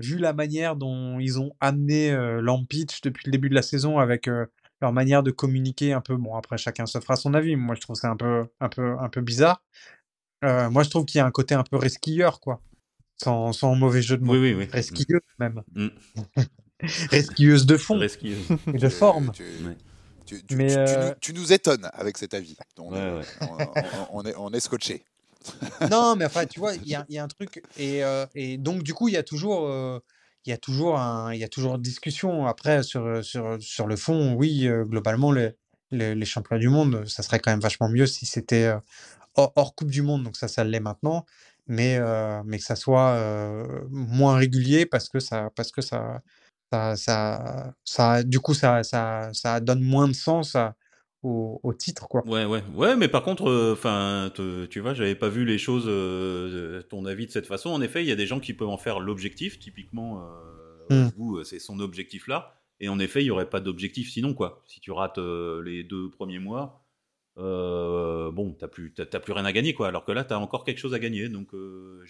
vu la manière dont ils ont amené Lampitch depuis le début de la saison avec leur manière de communiquer un peu, bon après chacun se fera son avis, moi je trouve ça un peu, un peu, un peu bizarre. Moi je trouve qu'il y a un côté un peu resquilleur quoi, sans, sans mauvais jeu de mots. Oui, oui, oui. Resquilleuse même. Mm. Resquilleuse de fond Rescue. et de Tu- forme. Tu, Ouais. tu- tu- Mais, tu- tu euh, nous, tu nous étonnes avec cet avis. On, Ouais, ouais. on- on- on est, on est scotché. Non, mais enfin, tu vois, il y a, il y a un truc. Et, euh, et donc, du coup, il y a toujours, euh, il y a toujours, un, il y a toujours discussion. Après, sur, sur, sur le fond, oui, euh, globalement, les, les, les championnats du monde, ça serait quand même vachement mieux si c'était euh, hors, hors Coupe du Monde. Donc, ça, ça l'est maintenant. Mais, euh, mais que ça soit euh, moins régulier parce que ça, parce que ça, ça, ça, ça- du coup, ça, ça, ça donne moins de sens à- au, au titre, quoi. Ouais, ouais, ouais, mais par contre, enfin, tu vois, j'avais pas vu les choses, euh, ton avis de cette façon. En effet, il y a des gens qui peuvent en faire l'objectif. Typiquement, euh, Mm. vous, c'est son objectif-là. Et en effet, il y aurait pas d'objectif sinon, quoi. Si tu rates euh, les deux premiers mois, euh, bon, t'as plus, t'as, t'as plus rien à gagner, quoi. Alors que là, t'as encore quelque chose à gagner. Donc, euh,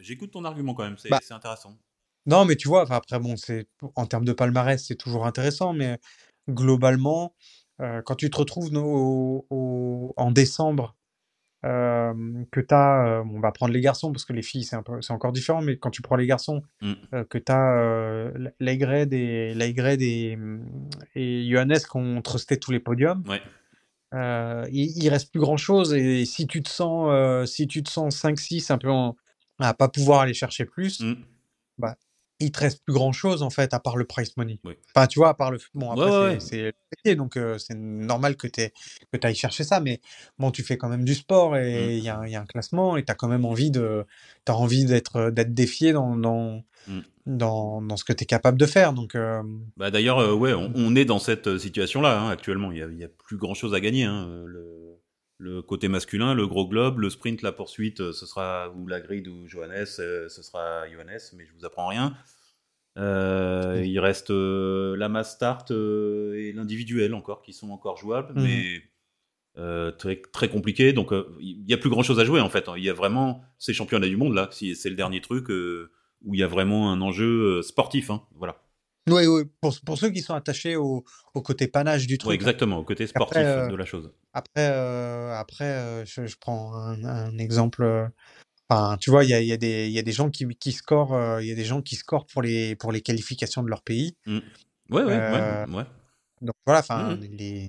j'écoute ton argument quand même. C'est, Bah, intéressant. Non, mais tu vois, après, bon, c'est en termes de palmarès, c'est toujours intéressant, mais globalement, euh, quand tu te retrouves no- au- au- en décembre, que tu as, on va prendre les garçons parce que les filles, c'est encore différent, mais quand tu prends les garçons, Mm. euh, que tu as Laigred et, Laigred et, et Johannes qui ont trusté tous les podiums, Ouais. Euh, il, il reste plus grand chose et si tu te sens, euh, si tu te sens 5-6 un peu en- à pas pouvoir aller chercher plus, Mm. bah, il te reste plus grand chose en fait à part le price money. Oui. Enfin, tu vois, à part le. Bon, après, ouais, c'est ouais. donc euh, c'est normal que tu que ailles chercher ça, mais bon, tu fais quand même du sport et Mm. il y, a un- il y a un classement et tu as quand même envie de. T'as envie d'être d'être défié dans, dans, Mm. dans, dans ce que tu es capable de faire. Donc, euh, Bah d'ailleurs, euh, ouais, on, on est dans cette euh, situation-là hein, actuellement. Il y, y a plus grand-chose à gagner. hein. Le, le côté masculin, le gros globe, le sprint, la poursuite, euh, ce sera ou la grille ou Johannes, euh, ce sera Johannes, mais je vous apprends rien. Euh, il reste euh, la mass start euh, et l'individuel encore qui sont encore jouables, Mhm. mais très très compliqué. Donc il y a plus grand-chose à jouer en fait. Il y a vraiment ces championnats du monde là. si- C'est le dernier truc où il y a vraiment un enjeu sportif. Hein, voilà. Oui, oui, pour, pour ceux qui sont attachés au, au côté panache du truc. Ouais, hein. exactement, au côté sportif Après, euh, de la chose. Après, euh, après euh, je, je prends un, un exemple. Enfin, tu vois, il y a, y, a y a des gens qui, qui scorent, il y a des gens qui scorent pour les, pour les qualifications de leur pays. Ouais, ouais, euh, ouais, ouais. Donc voilà, enfin, les,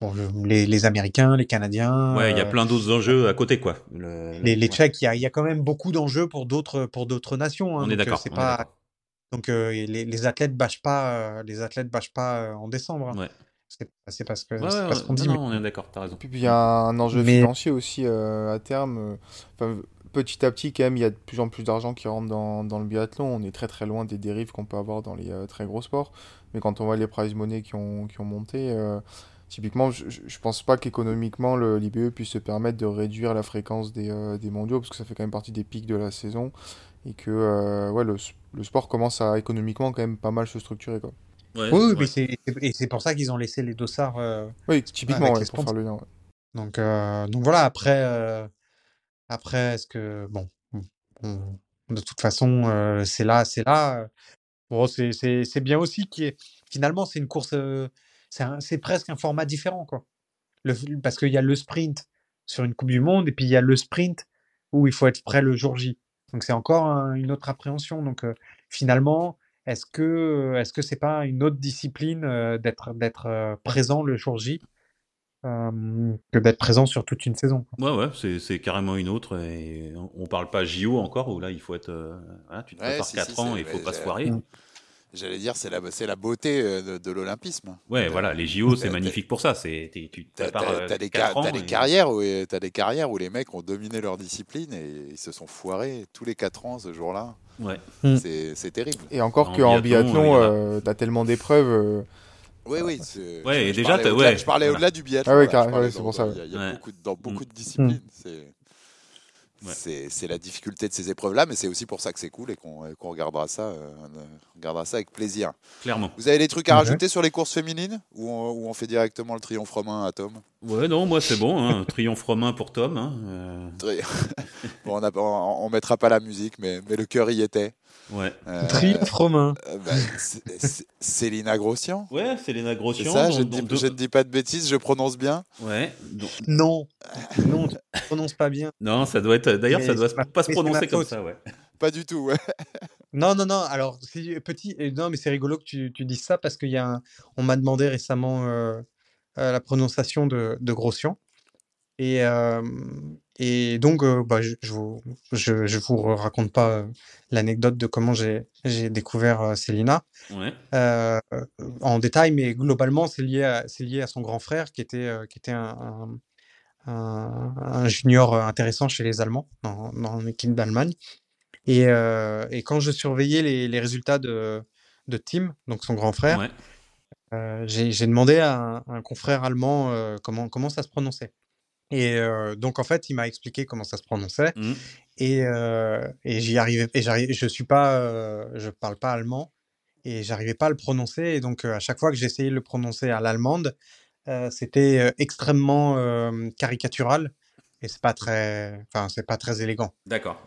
bon, les, les Américains, les Canadiens, Ouais, il y a plein d'autres enjeux à côté, quoi. Le- les, les ouais. Tchèques, il y a, y a quand même beaucoup d'enjeux pour d'autres, pour d'autres nations. hein, On est on d'accord. Donc euh, les, les athlètes bâchent pas, euh, les athlètes bâchent pas euh, en décembre. hein. Ouais. C'est, parce que, Ouais, c'est ouais, pas ce qu'on non, dit. non, mais- on est d'accord, t'as raison. Puis il y a un enjeu Mais- financier aussi euh, à terme. enfin, petit à petit, quand même, il y a de plus en plus d'argent qui rentre dans, dans le biathlon. On est très très loin des dérives qu'on peut avoir dans les euh, très gros sports. Mais quand on voit les prize money qui ont, qui ont monté, euh, typiquement, je, je pense pas qu'économiquement le- l'IBE puisse se permettre de réduire la fréquence des, euh, des mondiaux parce que ça fait quand même partie des pics de la saison et que euh, ouais, le, le sport commence à économiquement quand même pas mal se structurer. Quoi. Ouais, Oui, ouais. mais c'est, et c'est pour ça qu'ils ont laissé les dossards. euh, Oui, typiquement, ouais, pour faire le lien. ouais. Donc, euh, donc voilà, après, euh, après est-ce que, bon, on- de toute façon, euh, c'est là, c'est là. Bon, c'est, c'est, c'est bien aussi qui est, finalement, c'est une course, euh, c'est, un- c'est presque un format différent, quoi. Le, parce qu'il y a le sprint sur une Coupe du Monde et puis il y a le sprint où il faut être prêt le jour J. Donc c'est encore un- une autre appréhension. Donc euh, finalement, est-ce que, est-ce que c'est pas une autre discipline euh, d'être, d'être euh, présent le jour J euh, que d'être présent sur toute une saison. quoi? Ouais, ouais, c'est, c'est carrément une autre. Et on, on parle pas JO encore, où là, il faut être. euh, voilà, tu te Ouais, prépares si, 4 si, ans et il faut pas se foirer. Mm. J'allais dire, c'est la, c'est la beauté euh, de, de l'olympisme. Ouais, T'as- voilà, les JO, c'est magnifique pour ça. C'est, tu T'as euh, t'as des, 4 ca- ans. t'as des et- carrières où t'as des carrières où les mecs ont dominé leur discipline et ils se sont foirés tous les 4 ans ce jour-là. Ouais. Mm. C'est c'est terrible. Et encore En qu'en biathlon, euh, t'as tellement d'épreuves. euh, Oui, oui. c'est- Ouais, je- et je déjà, parlais ouais, Je parlais voilà. au-delà du biathlon. Ah là, ouais, c'est dans- pour ça, Il y a, y beaucoup, de- dans beaucoup Mm. de disciplines. c'est- Ouais. C'est la difficulté de ces épreuves-là, mais c'est aussi pour ça que c'est cool et qu'on regardera ça, euh, on regardera ça avec plaisir. Clairement. Vous avez des trucs à Ouais. rajouter sur les courses féminines ou on, ou on fait directement le triomphe romain à Tom? Ouais, non, moi c'est bon. Hein. Triomphe romain pour Tom. Hein. euh, bon, on, a- on, on mettra pas la musique, mais, mais le cœur y était. Ouais. Euh, Triomphe romain. euh, bah, c'est- c'est- Célina Grossian Ouais, c'est Léna C'est Grossian. ça, je ne, dis, deux- je ne dis pas de bêtises, je prononce bien. Ouais. Non, non, tu ne prononces pas bien. Non, ça doit être. D'ailleurs, Mais ça doit c'est pas se c'est prononcer comme faute. ça, ouais. Pas du tout, ouais. Non, non, non. Alors, si, petit, et non, mais c'est rigolo que tu, tu dises ça parce qu'il y a un- on m'a demandé récemment euh, euh, la prononciation de, de Grossian. Et, euh, et donc, euh, bah, je, je vous, je, je vous raconte pas euh, l'anecdote de comment j'ai, découvert euh, Célina Ouais. euh, en détail, mais globalement, c'est lié à, c'est lié à son grand frère qui était, qui était un, un, un- un junior intéressant chez les Allemands, dans, dans l'équipe d'Allemagne. Et, et quand je surveillais les, les résultats de, de Tim, donc son grand frère, Ouais. j'ai demandé à un, un confrère allemand comment, comment ça se prononçait. Et euh, donc, en fait, il m'a expliqué comment ça se prononçait. Et, euh, et j'y arrivais. Et je suis pas, euh, je parle pas allemand et j'arrivais pas à le prononcer. Et donc, à chaque fois que j'essayais de le prononcer à l'allemande, c'était extrêmement caricatural et c'est pas très, enfin, c'est pas très élégant. D'accord.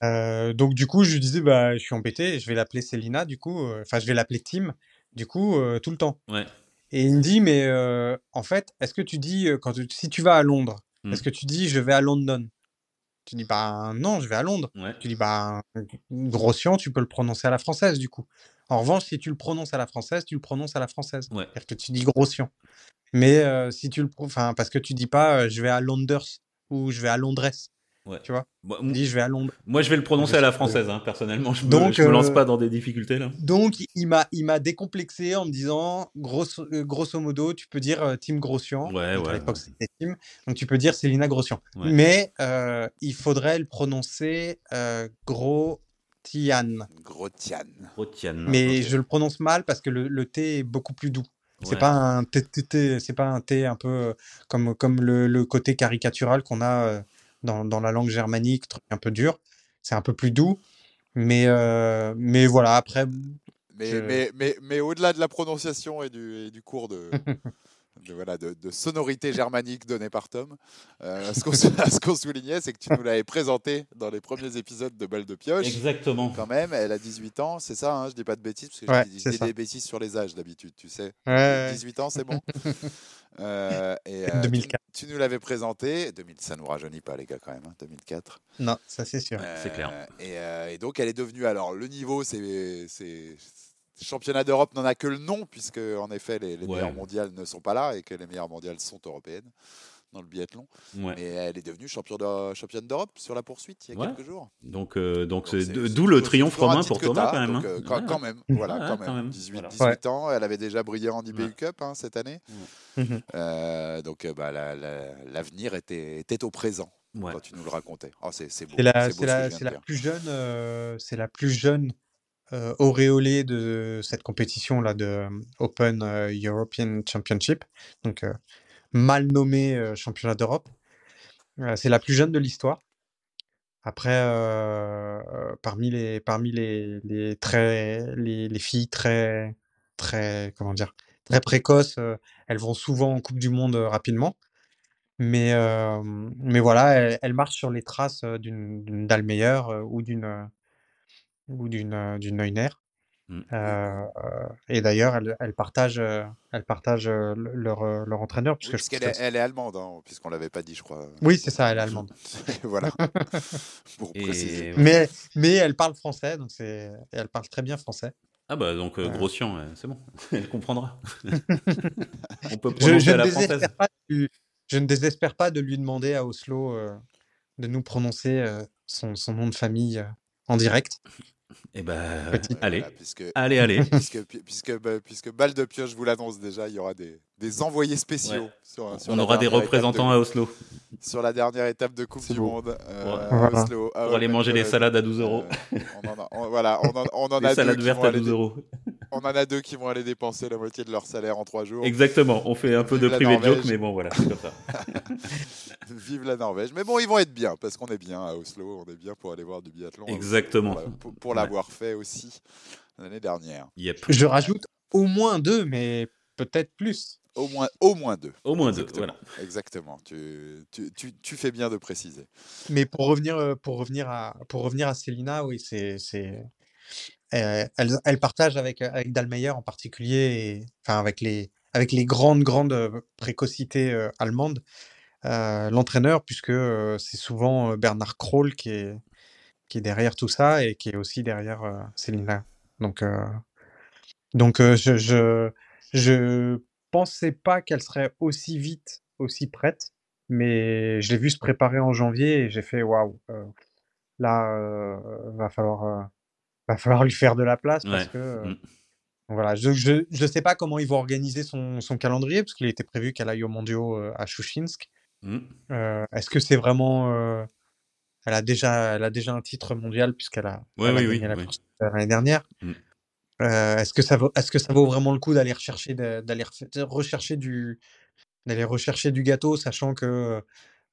Donc, du coup, je lui disais, bah, je suis embêté. Je vais l'appeler Célina, du coup. Enfin, je vais l'appeler Tim, du coup, tout le temps. Ouais. Et il me dit, mais euh, en fait, est-ce que tu dis, euh, quand tu- si tu vas à Londres, est-ce que tu dis, je vais à London? Tu dis, bah non, je vais à Londres. Ouais. Tu dis, bah, Grossian, tu peux le prononcer à la française, du coup. En revanche, si tu le prononces à la française, tu le prononces à la française. Ouais. C'est-à-dire que tu dis Grossian. Mais euh, si tu le, enfin, parce que tu dis pas, euh, je vais à Londres ou je vais à Londres. Ouais. Tu vois? Moi, Tu dis, je vais à Londres. moi, je vais le prononcer à la française, hein, personnellement. Je me, je me lance euh, pas dans des difficultés là. Donc, il m'a, il m'a décomplexé en me disant, grosso, euh, grosso modo, tu peux dire euh, Tim Grossian. Ouais, Donc, à ouais, l'époque, ouais. c'était Tim. Donc, tu peux dire Célina Grossian. Ouais. Mais euh, il faudrait le prononcer euh, Grotian. Grotian. Rotiane. Mais je le prononce mal parce que le, le T est beaucoup plus doux. C'est Ouais. pas un T, T, T- c'est pas un T un peu comme, comme le, le côté caricatural qu'on a euh, dans, dans la langue germanique, truc un peu dur. C'est un peu plus doux. Mais, euh, mais voilà, après, Mais, Je- mais, mais, mais au-delà de la prononciation et du, et du cours de, de, voilà, de, de sonorité germanique donné par Tom, euh, ce qu'on ce qu'on soulignait, c'est que tu nous l'avais présenté dans les premiers épisodes de Balle de Pioche. Exactement. Quand même, elle a 18 ans, c'est ça, hein, je dis pas de bêtises, parce que Ouais, je dis, des bêtises sur les âges d'habitude, tu sais. ouais, 18 ans, c'est bon. Euh, et, euh, tu- 2004. Tu, nous l'avais présenté, 2000, ça nous rajeunit pas les gars quand même, hein, 2004. Non, ça c'est sûr. c'est clair. Et, euh, et donc elle est devenue, alors le niveau, c'est c'est- championnat d'Europe n'en a que le nom, puisque en effet les, les Ouais. meilleures mondiales ne sont pas là et que les meilleures mondiales sont européennes dans le biathlon. Ouais. Mais elle est devenue champion de- championne d'europe sur la poursuite il y a Ouais. quelques jours. Donc, euh, donc Donc c'est d'où le triomphe romain pour Thomas quand même. donc, hein. euh, quand, Ouais, quand ouais. même, voilà, Ouais, quand quand même. même. 18, Voilà. 18 ans, elle avait déjà brillé en IBU Ouais. Cup hein, cette année. Euh, donc euh, bah, la- la- l'avenir était, était au présent Ouais. quand tu nous le racontais. Oh, c'est la, ce plus jeune, euh, c'est la plus jeune euh, auréolée de cette compétition là de euh, Open euh, European Championship, donc euh, mal nommé euh, championnat d'Europe. Euh, c'est la plus jeune de l'histoire. Après, euh, parmi les, parmi les, les très, les, les filles très, très, comment dire, très précoces, elles vont souvent en Coupe du Monde rapidement. Mais, mais voilà, elle, elle marche sur les traces d'une euh, ou d'une ou d'une d'une Neuner. Mm. Euh, et d'ailleurs, elles, elles partagent, euh, elles partagent euh, le- leur, leur entraîneur. Puisque puisqu'elle pense est, que- elle est allemande, hein, puisqu'on l'avait pas dit, je crois. Oui, c'est ça, elle est allemande. voilà. Pour préciser. Mais, mais elle parle français, donc c'est, et elle parle très bien français. Ah bah donc euh. Grossian, c'est bon, elle comprendra. On peut Je, prononcer je à ne la française. désespère pas de lui- je ne désespère pas de lui demander à Oslo euh, de nous prononcer euh, son, son nom de famille euh, en direct. Eh ben, allez, voilà, puisque, allez, allez. puisque, puisque, bah, puisque Balle de Pioche vous l'annonce déjà, il y aura des, des envoyés spéciaux Ouais. sur, sur On la aura des dernière étape représentants de- à Oslo sur la dernière étape de Coupe du beau. Monde euh, à Voilà. Oslo. pour aller manger les salades à 12 euros. Euh, on en a, on- voilà, on en, on en a deux salades vertes à aller 12 euros. On en a deux qui vont aller dépenser la moitié de leur salaire en trois jours. Exactement, on fait un peu de Vive la privé Norvège. joke, mais bon, voilà, c'est comme ça. Vive la Norvège. Mais bon, ils vont être bien, parce qu'on est bien à Oslo, on est bien pour aller voir du biathlon. Exactement. Pour, Ouais. l'avoir fait aussi l'année dernière. Yep. Je rajoute au moins deux, mais peut-être plus. Au moins, au moins deux. Au moins deux, Exactement. voilà. Exactement. Tu, tu, tu, tu fais bien de préciser. Mais pour revenir, euh, pour revenir à, pour revenir à Célina, oui, c'est, c'est, elle, elle partage avec, avec Dalmeyer en particulier, enfin avec les, grandes, grandes euh, précocités euh, allemandes, euh, l'entraîneur, puisque euh, c'est souvent euh, Bernard Kroll qui est, derrière tout ça et qui est aussi derrière euh, Célina. Donc, euh, donc euh, je, je, je pensais pas qu'elle serait aussi vite, aussi prête, mais je l'ai vu se préparer en janvier et j'ai fait waouh, euh, là, euh, va falloir, euh, va falloir lui faire de la place parce Ouais. que euh, Mm. voilà, je, je, je sais pas comment ils vont organiser son, son calendrier parce qu'il était prévu qu'elle aille aux mondiaux euh, à Shushinsk. Mm. Euh, Est-ce que c'est vraiment. euh, elle, a déjà, elle a déjà un titre mondial puisqu'elle a, Ouais, elle a oui, gagné oui, la oui. course l'année dernière. Mm. Est-ce que, ça vaut- est-ce que ça vaut vraiment le coup d'aller rechercher, d'aller rechercher, du, d'aller rechercher du gâteau, sachant que.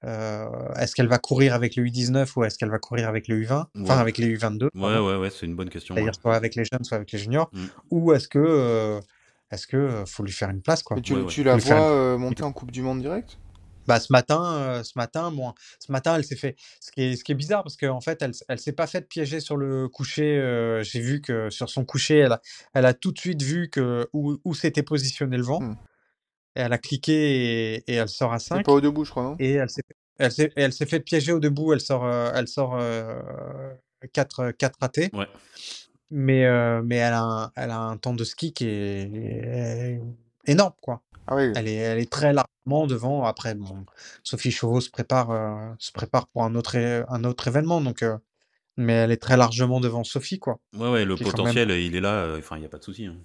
Euh, est-ce qu'elle va courir avec le U19 ou est-ce qu'elle va courir avec le U20 Enfin, Ouais. avec les U22. Ouais, pardon. ouais, ouais, c'est une bonne question. ouais. C'est-à-dire soit avec les jeunes, soit avec les juniors. Mm. Ou est-ce que. euh, est-ce que euh, faut lui faire une place quoi Mais tu, Ouais, ouais. tu la vois euh, monter en Coupe du Monde direct? Bah, ce matin, euh, ce matin, moi, ce matin, elle s'est fait. Ce qui est, ce qui est bizarre, parce qu'en fait, elle, elle s'est pas faite piéger sur le coucher. euh, J'ai vu que sur son coucher, elle a, elle a tout de suite vu que où, où s'était positionné le vent. Hmm. Elle a cliqué et, et elle sort à C'est 5. pas au debout, je crois, non? Et elle s'est, elle fait piéger au debout. Elle sort, euh, elle sort 4, 4 ratés. Ouais. Mais, euh, mais elle, a un, elle a un temps de ski qui est, est énorme, quoi. Ah oui. Elle est, elle est très largement devant. Après, bon, Sophie Chauveau se prépare, euh, se prépare pour un autre, un autre événement, donc, euh, mais elle est très largement devant Sophie, quoi. Ouais, ouais, le potentiel, il est là. euh, Enfin, il n'y a pas de souci. hein.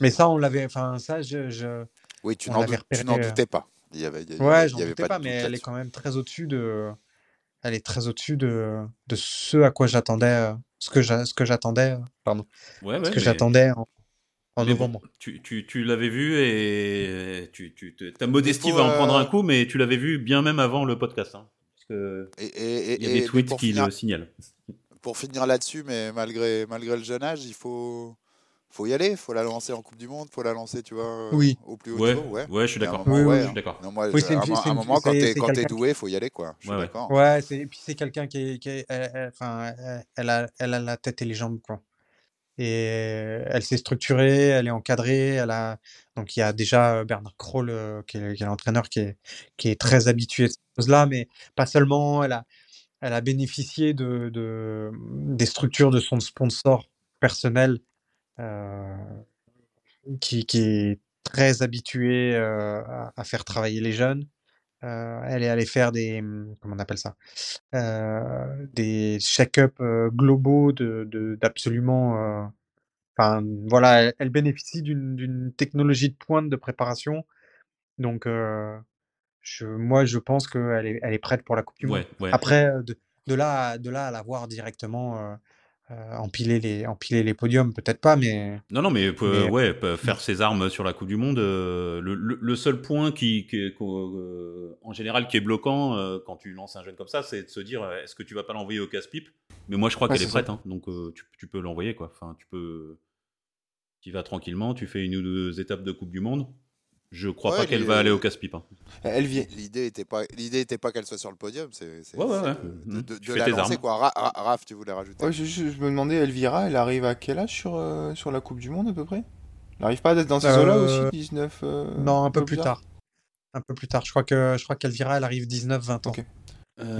Mais ça, on l'avait, enfin, ça, je, je- Oui, tu On n'en euh, doutais pas. Il y avait, il y ouais, j'en doutais pas, mais elle est quand même très au-dessus de, elle est très au-dessus de, de ce à quoi j'attendais, euh, ce que j'attendais, euh, pardon, Ouais, ouais, ce que mais- j'attendais en, en bon, novembre. tu, tu, tu l'avais vu et tu, tu, ta modestie va en prendre un coup, mais tu l'avais vu bien même avant le podcast. Hein, parce que Et, et- et- il y a des tweets qui finir, le signalent. pour finir là-dessus, mais malgré, malgré le jeune âge, il faut, faut y aller. Il faut la lancer en Coupe du Monde. Il faut la lancer, tu vois, euh, Oui. au plus haut Ouais, niveau. Ouais. ouais, je suis d'accord. Oui, ouais, oui. Je suis d'accord. Non, moi, Oui, je- c'est une à un à moment, quand t'es c'est quand t'es quelqu'un- doué, il faut y aller, quoi. Je suis d'accord. Ouais, c'est, et puis c'est quelqu'un qui est, qui est- elle, elle- enfin, elle- a, elle a la tête et les jambes, quoi. Et elle s'est structurée, elle est encadrée, elle a, donc il y a déjà euh, Bernard Kroll, euh, qui est, qui est l'entraîneur, qui est, qui est très habitué à ces choses-là, mais pas seulement, elle a, elle a bénéficié de, de, des structures de son sponsor personnel, euh, qui, qui est très habitué euh, à, à faire travailler les jeunes. Euh, elle est allée faire des, hum, comment on appelle ça, euh, des check-up euh, globaux de, d'absolument, euh, enfin voilà, elle, elle bénéficie d'une, technologie de pointe de préparation. Donc, euh, je, moi, je pense qu'elle est, elle est prête pour la Coupe du Monde. Ouais, ouais. Après, euh, de, de là, à- de là à la voir directement euh, euh, empiler les, empiler les podiums, peut-être pas, mais Non, non, mais, euh, Mais- ouais, peut faire ses armes sur la Coupe du Monde. euh, le, le- le seul point qui, euh, en général, qui est bloquant euh, quand tu lances un jeune comme ça, c'est de se dire euh, est-ce que tu vas pas l'envoyer au casse-pipe? Mais moi, je crois Ouais, qu'elle est prête, hein, donc euh, tu, tu peux l'envoyer, quoi. Enfin, tu peux. Tu vas tranquillement, tu fais une ou deux étapes de Coupe du Monde. Je crois Ouais, pas qu'elle va aller au casse-pipe. hein. Elle vient. L'idée n'était pas, l'idée était pas qu'elle soit sur le podium, c'est, Ouais, ouais, ouais. de, de- Tu de fais la lancer, quoi. Ra- Ra- Raph, tu voulais rajouter Ouais, je, je- je me demandais, Elvira, elle arrive à quel âge sur, euh, sur la Coupe du Monde à peu près? Elle n'arrive pas à être dans ces eaux-là Euh, aussi 19 euh, non, un peu plus tard. Un peu plus tard. Je crois que je crois qu'Elvira, elle arrive 19-20 ans.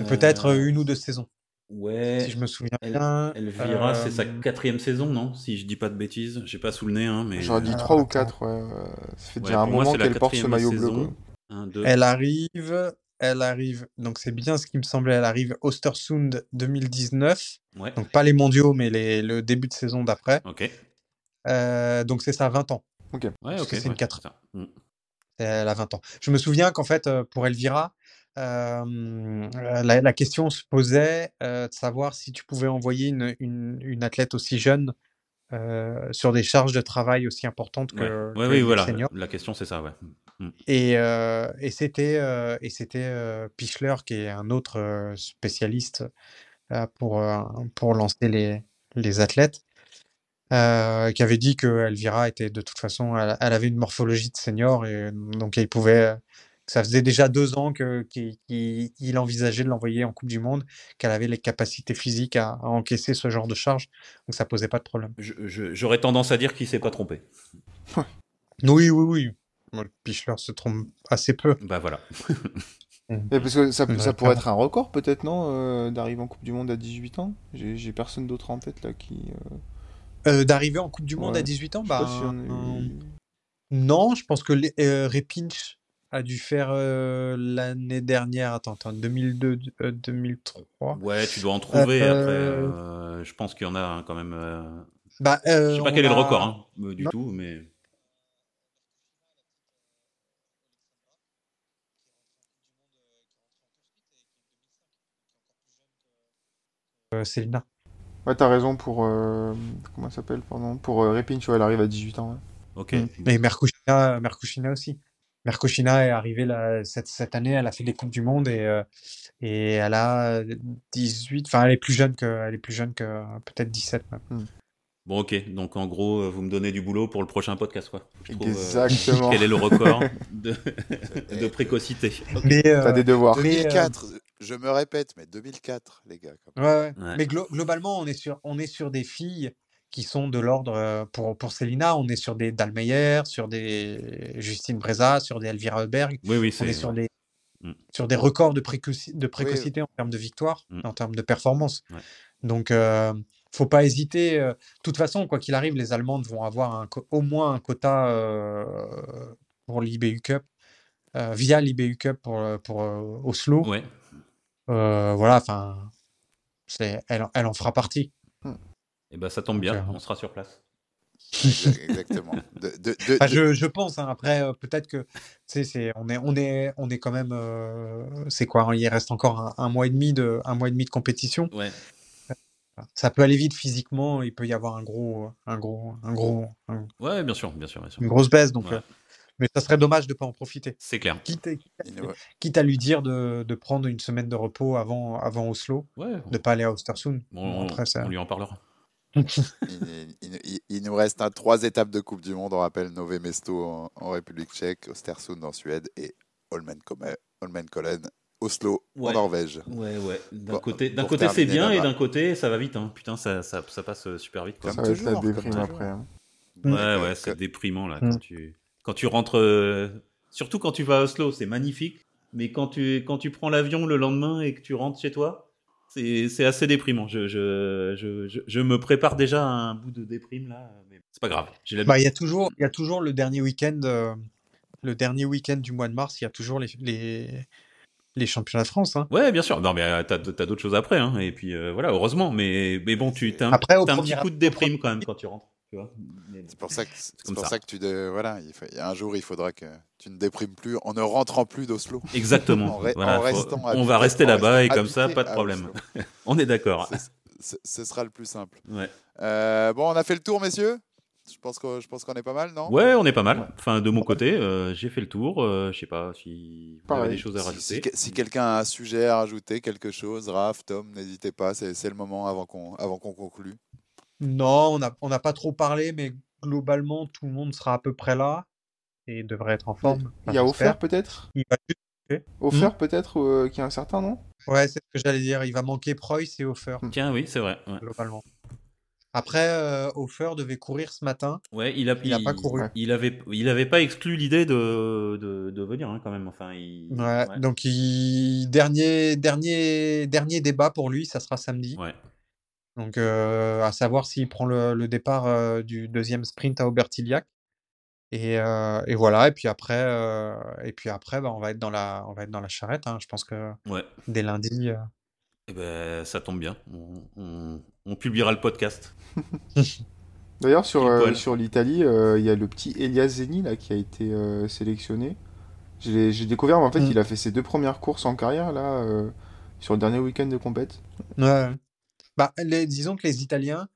Peut-être euh, une ou deux saisons, Ouais. si je me souviens Elle- bien. Elvira, c'est sa Euh, quatrième saison, non Si je dis pas de bêtises, j'ai pas sous le nez, hein, mais. J'aurais dit Alors, 3 ou attends. 4, ouais. euh, Ça fait Ouais, déjà un moi, moment qu'elle porte ce maillot bleu. saison. Un, deux. Elle arrive, elle arrive. Donc c'est bien ce qui me semblait. Elle arrive Ostersund 2019. Ouais. Donc pas les mondiaux, mais les, le début de saison d'après. Ok. Euh, donc c'est ça, 20 ans. Ouais, ok. que c'est une ouais, quatre. ça. Mm. Elle a 20 ans. Je me souviens qu'en fait, euh, pour Elvira, euh, la, la question se posait euh, de savoir si tu pouvais envoyer une, une, une athlète aussi jeune euh, sur des charges de travail aussi importantes que, ouais, que oui, les voilà. seniors. La question, c'est ça, ouais. Mm. Et, et c'était et c'était Pichler qui est un autre spécialiste pour pour lancer les les athlètes euh, qui avait dit que Elvira était de toute façon elle, elle avait une morphologie de senior et donc il pouvait ça faisait déjà deux ans que qu'il envisageait de l'envoyer en Coupe du Monde qu'elle avait les capacités physiques à, à encaisser ce genre de charge donc ça posait pas de problème. J'aurais tendance à dire qu'il s'est pas trompé. Oui oui oui. Moi, Pichler se trompe assez peu. Bah voilà. Et parce que ça, ça pourrait être un record, peut-être, non euh, D'arriver en Coupe du Monde à 18 ans? J'ai personne d'autre en tête, là, qui... euh, Euh, d'arriver en Coupe du Monde Ouais. à 18 ans, je sais bah, pas si on a euh, eu- non, je pense que les- euh, Repinch a dû faire euh, l'année dernière, attends, attends, 2002, euh, 2003. Ouais, tu dois en trouver Euh, après. euh, je pense qu'il y en a hein, quand même. euh, Bah, Je euh, sais pas quel est le record hein, euh, du Non. tout, mais. euh, Célina. Ouais, t'as raison pour... euh, Comment ça s'appelle, pardon Pour euh, Repin, tu vois, elle arrive à 18 ans. ouais. Ok. Mm. Et Merkushina, Merkushina aussi. Merkushina est arrivée là, cette, cette année, elle a fait des Coupes du Monde et, euh, et elle a 18, enfin elle est plus jeune que, elle est plus jeune que peut-être 17 même. Bon, ok. Donc en gros, euh, vous me donnez du boulot pour le prochain podcast, quoi. Je trouve, euh, Exactement. quel est le record de, de précocité Mais, euh, T'as des devoirs. mais, euh, 2004, je me répète, mais 2004, les gars. quand même. Ouais, ouais. Ouais. Mais glo- globalement, on est sur, on est sur des filles qui sont de l'ordre, euh, pour, pour Célina, on est sur des Dalmeyer, sur des Justine Breza, sur des Elvira Heuberg. Oui, oui, On est c'est. sur des, Mm. sur des records de, précoci- de précocité en termes de victoire, Mm. en termes de performance. Ouais. Donc, euh, faut pas hésiter. euh, De toute façon, quoi qu'il arrive, les Allemandes vont avoir un au moins un quota euh, pour l'IBU Cup, euh, via l'IBU Cup pour, pour euh, Oslo. Ouais. Euh, voilà, enfin, c'est, elle, elle en fera partie. Et ben ça tombe bien, Ok. on sera sur place. Exactement. De, de- de- Enfin, de- je, je pense, hein, après, euh, peut-être que, tu sais, c'est, on est, on est, on est quand même, euh, c'est quoi, il reste encore un, un mois et demi de, un mois et demi de compétition. Ouais. Ça peut aller vite physiquement, il peut y avoir un gros, un gros, un gros, un- Ouais, bien sûr, bien sûr, bien sûr. une grosse baisse, donc, Ouais. euh, mais ça serait dommage de pas en profiter. C'est clair. Quitte, à lui dire de, de prendre une semaine de repos avant, avant Oslo, Ouais. de pas aller à Ostersund. Bon, Bon, on, après, ça... on lui en parlera. Il, il- il- il nous reste un, trois étapes de Coupe du Monde. On rappelle Nové Mesto en, en République tchèque, Östersund en Suède et Holmenkollen, Holmenkollen, Oslo Ouais. en Norvège. Ouais, ouais. D'un Bon, côté, d'un pour côté c'est bien et d'un côté ça va vite. Hein. Putain, ça, ça, ça passe euh, super vite. Quoi. Comme Ça toujours, déprime après. hein. Ouais, ouais, que- c'est déprimant là. Mm. Quand, tu, quand tu rentres. euh, Surtout quand tu vas à Oslo, c'est magnifique. Mais quand tu, quand tu prends l'avion le lendemain et que tu rentres chez toi, c'est assez déprimant. Je, je, je, je, me prépare déjà à un bout de déprime là. Mais c'est pas grave. Bah, il y a toujours, y a toujours le dernier week-end, euh, le dernier week-end du mois de mars, il y a toujours les, les, les championnats de France. hein. Ouais, bien sûr. Non, mais euh, t'as d'autres choses après. Hein. Et puis euh, voilà, heureusement. Mais, mais bon, tu t'as un, Après, t'as un premier petit coup de déprime quand même quand tu rentres. C'est pour ça que, c'est comme pour ça. ça. que tu de, voilà, il faut- il y a un jour il faudra que tu ne déprimes plus en ne rentrant plus d'Oslo. Exactement. En re- Voilà, en faut- restant on va rester là-bas et comme ça, pas de problème. On est d'accord. Ce, sera le plus simple. Ouais. Euh, bon, on a fait le tour, messieurs. Je pense que je pense qu'on est pas mal, non? Ouais, on est pas mal. Enfin, de mon côté, euh, j'ai fait le tour. Euh, je sais pas si vous avez des choses à rajouter. si- si quelqu'un a un sujet à rajouter, quelque chose, Raph, Tom, n'hésitez pas. C'est c'est le moment avant qu'on avant qu'on conclue. Non, on n'a on pas trop parlé, mais globalement, tout le monde sera à peu près là et devrait être en forme. Il y a offert peut-être? Il va juste- Offert peut-être euh, qui est un certain nom Ouais, c'est ce que j'allais dire. Il va manquer Preuss et Hofer, Tiens, oui, c'est vrai. Ouais, globalement. Après, euh, Hofer devait courir ce matin. Ouais, il a, Il a pas couru. Il avait, il avait pas exclu l'idée de, de, de venir hein, quand même. Enfin, il... Ouais, donc il... dernier, dernier, dernier débat pour lui, ça sera samedi. Ouais. Donc, euh, à savoir s'il prend le, le départ euh, du deuxième sprint à Aubertillac. Et, euh, et voilà. Et puis après, euh, et puis après, bah, on va être dans la, on va être dans la charrette. hein. Je pense que Ouais. dès lundi. euh, Eh ben, ça tombe bien. On, on, on publiera le podcast. D'ailleurs, sur, euh, sur l'Italie, euh, il y a le petit Elias Zeni là, qui a été euh, sélectionné. J'ai découvert, mais en fait, Mm. il a fait ses deux premières courses en carrière là, euh, sur le dernier week-end de compète. Ouais. Bah, les- disons que les Italiens,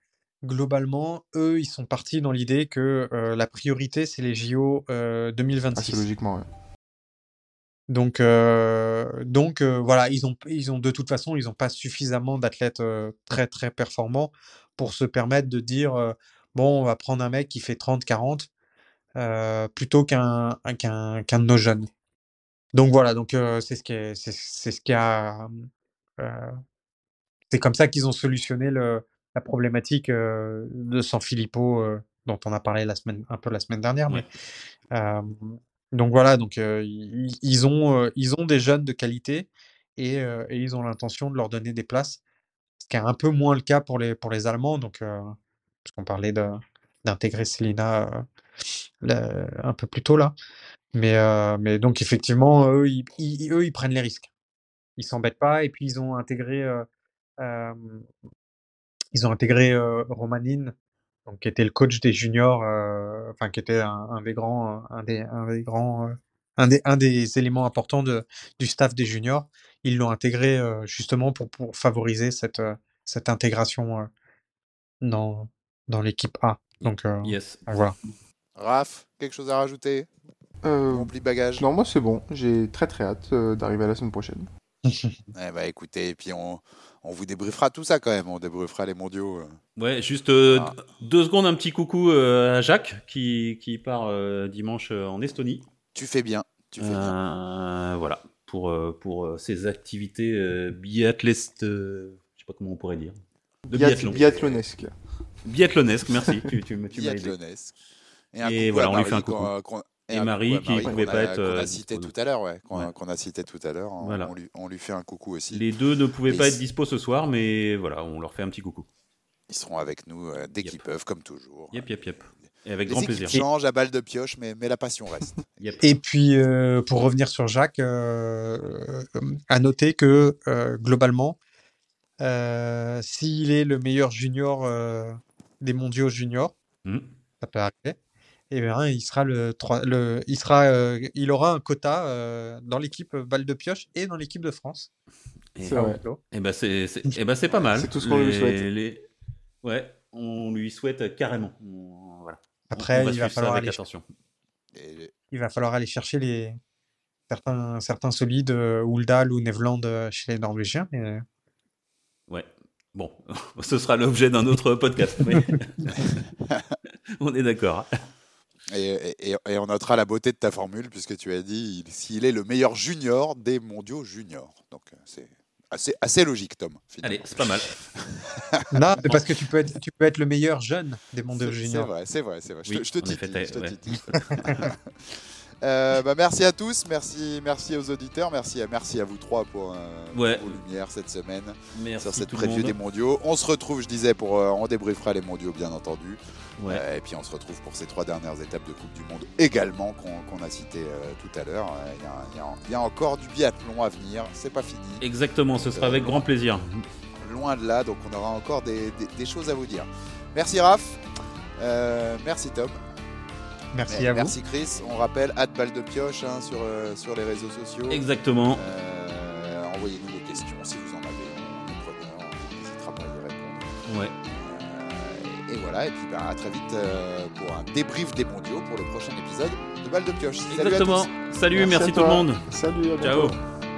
globalement, eux, ils sont partis dans l'idée que euh, la priorité, c'est les JO euh, Assez 2026. logiquement, ouais. Donc, euh, donc euh, voilà, ils ont, ils ont de toute façon, ils n'ont pas suffisamment d'athlètes très très performants pour se permettre de dire bon, on va prendre un mec qui fait 30-40 euh, plutôt qu'un qu'un qu'un de nos jeunes. Donc voilà, donc c'est ce qui est, c'est ce qui a, c'est comme ça qu'ils ont solutionné le, la problématique euh, de San Filippo euh, dont on a parlé la semaine, un peu la semaine dernière, mais euh, donc voilà, donc ils, ils ont, ils ont des jeunes de qualité et, et ils ont l'intention de leur donner des places, ce qui est un peu moins le cas pour les, pour les Allemands, donc parce qu'on parlait d'intégrer Selina un peu plus tôt là. Mais, mais donc effectivement, eux ils, ils- eux, ils prennent les risques. Ils s'embêtent pas et puis ils ont intégré, ils ont intégré euh, Romanin, donc qui était le coach des juniors, euh, enfin qui était un, un des grands, un des, un des grands, un des, un des éléments importants de, du staff des juniors. Ils l'ont intégré euh, justement pour, pour favoriser cette, euh, cette intégration euh, dans, dans l'équipe A. Donc, euh, Yes. voilà. Raph, quelque chose à rajouter? Euh, On plie bagage non, moi c'est bon. J'ai très très hâte euh, d'arriver à la semaine prochaine. Eh bah écoutez, et puis on, on vous débriefera tout ça quand même, on débriefera les mondiaux. euh. Ouais, juste euh, Ah. deux secondes, un petit coucou euh, à Jacques qui, qui part euh, dimanche euh, en Estonie. Tu fais bien, tu fais bien. Voilà, pour, pour euh, ses activités euh, biathlestes, euh, je sais pas comment on pourrait dire. De Biath- biathlon. Biathlonesque. Biathlonesque, merci, tu, tu, me- tu m'as aidé. Biathlonesque. Et voilà, on lui fait un coucou. Et coucou Marie qui pouvait qu'on pas a- être, Qu'on euh, a cité dispo. tout à l'heure, ouais. Qu'on a, Ouais. qu'on a cité tout à l'heure. On, Voilà. on lui, on lui fait un coucou aussi. Les deux ne pouvaient Et pas être dispo ce soir, mais voilà, on leur fait un petit coucou. Ils seront avec nous euh, dès Yep. qu'ils peuvent, comme toujours. Yep, yep, yep. Et avec Les grand plaisir. changent à balle de pioche, mais, mais la passion reste. Yep. Et puis, euh, pour revenir sur Jacques, euh, euh, à noter que euh, globalement, euh, s'il est le meilleur junior euh, des mondiaux juniors, Hmm. ça peut arriver, et bien, il sera le, trois- le il sera, euh, il aura un quota euh, dans l'équipe balle de pioche et dans l'équipe de France. Et, C'est vrai. et ben c'est c'est- eh ben, c'est pas mal. C'est tout ce qu'on lui souhaite. les- Ouais, on lui souhaite carrément. On- Voilà. Après, on va il va falloir aller, attention. Et il va falloir aller chercher les certains, certains solides, euh, Uldal ou Nevland euh, chez les Norvégiens. mais, euh, Ouais. Bon, ce sera l'objet d'un autre podcast. on est d'accord. Et, et- et on notera la beauté de ta formule, puisque tu as dit il- s'il est le meilleur junior des mondiaux juniors. Donc euh, c'est assez, assez logique, Tom. finalement. Allez, c'est pas mal. Non, mais parce que tu peux être, tu peux être le meilleur jeune des mondiaux C'est- C'est juniors. vrai, c'est vrai, c'est vrai. Je Oui, te- je te je ouais. Euh, bah, merci à tous, merci, merci aux auditeurs, merci à, merci à vous trois pour, euh, Ouais. pour vos lumières cette semaine Merci sur cette preview des mondiaux. On se retrouve, je disais, pour euh, on débriefera les mondiaux bien entendu. Ouais. Euh, et puis on se retrouve pour ces trois dernières étapes de Coupe du Monde également qu'on a cité euh, tout à l'heure. Il y a- y, y encore du biathlon à venir, c'est pas fini. Exactement, ce sera avec grand plaisir. Loin de là, donc on aura encore des, des- des choses à vous dire. Merci Raph, merci Tom. Merci Mais- à vous. Merci Chris. On rappelle, hâte balle de pioche hein, sur, euh, sur les réseaux sociaux. Exactement. Euh, Envoyez-nous vos questions si vous en avez. On n'hésitera pas à y répondre. Ouais. Euh, et voilà, et puis bah, à très vite euh, pour un débrief des mondiaux pour le prochain épisode de balle de pioche. Exactement. Salut, Merci merci, à tout le monde. Salut, à bientôt. Ciao.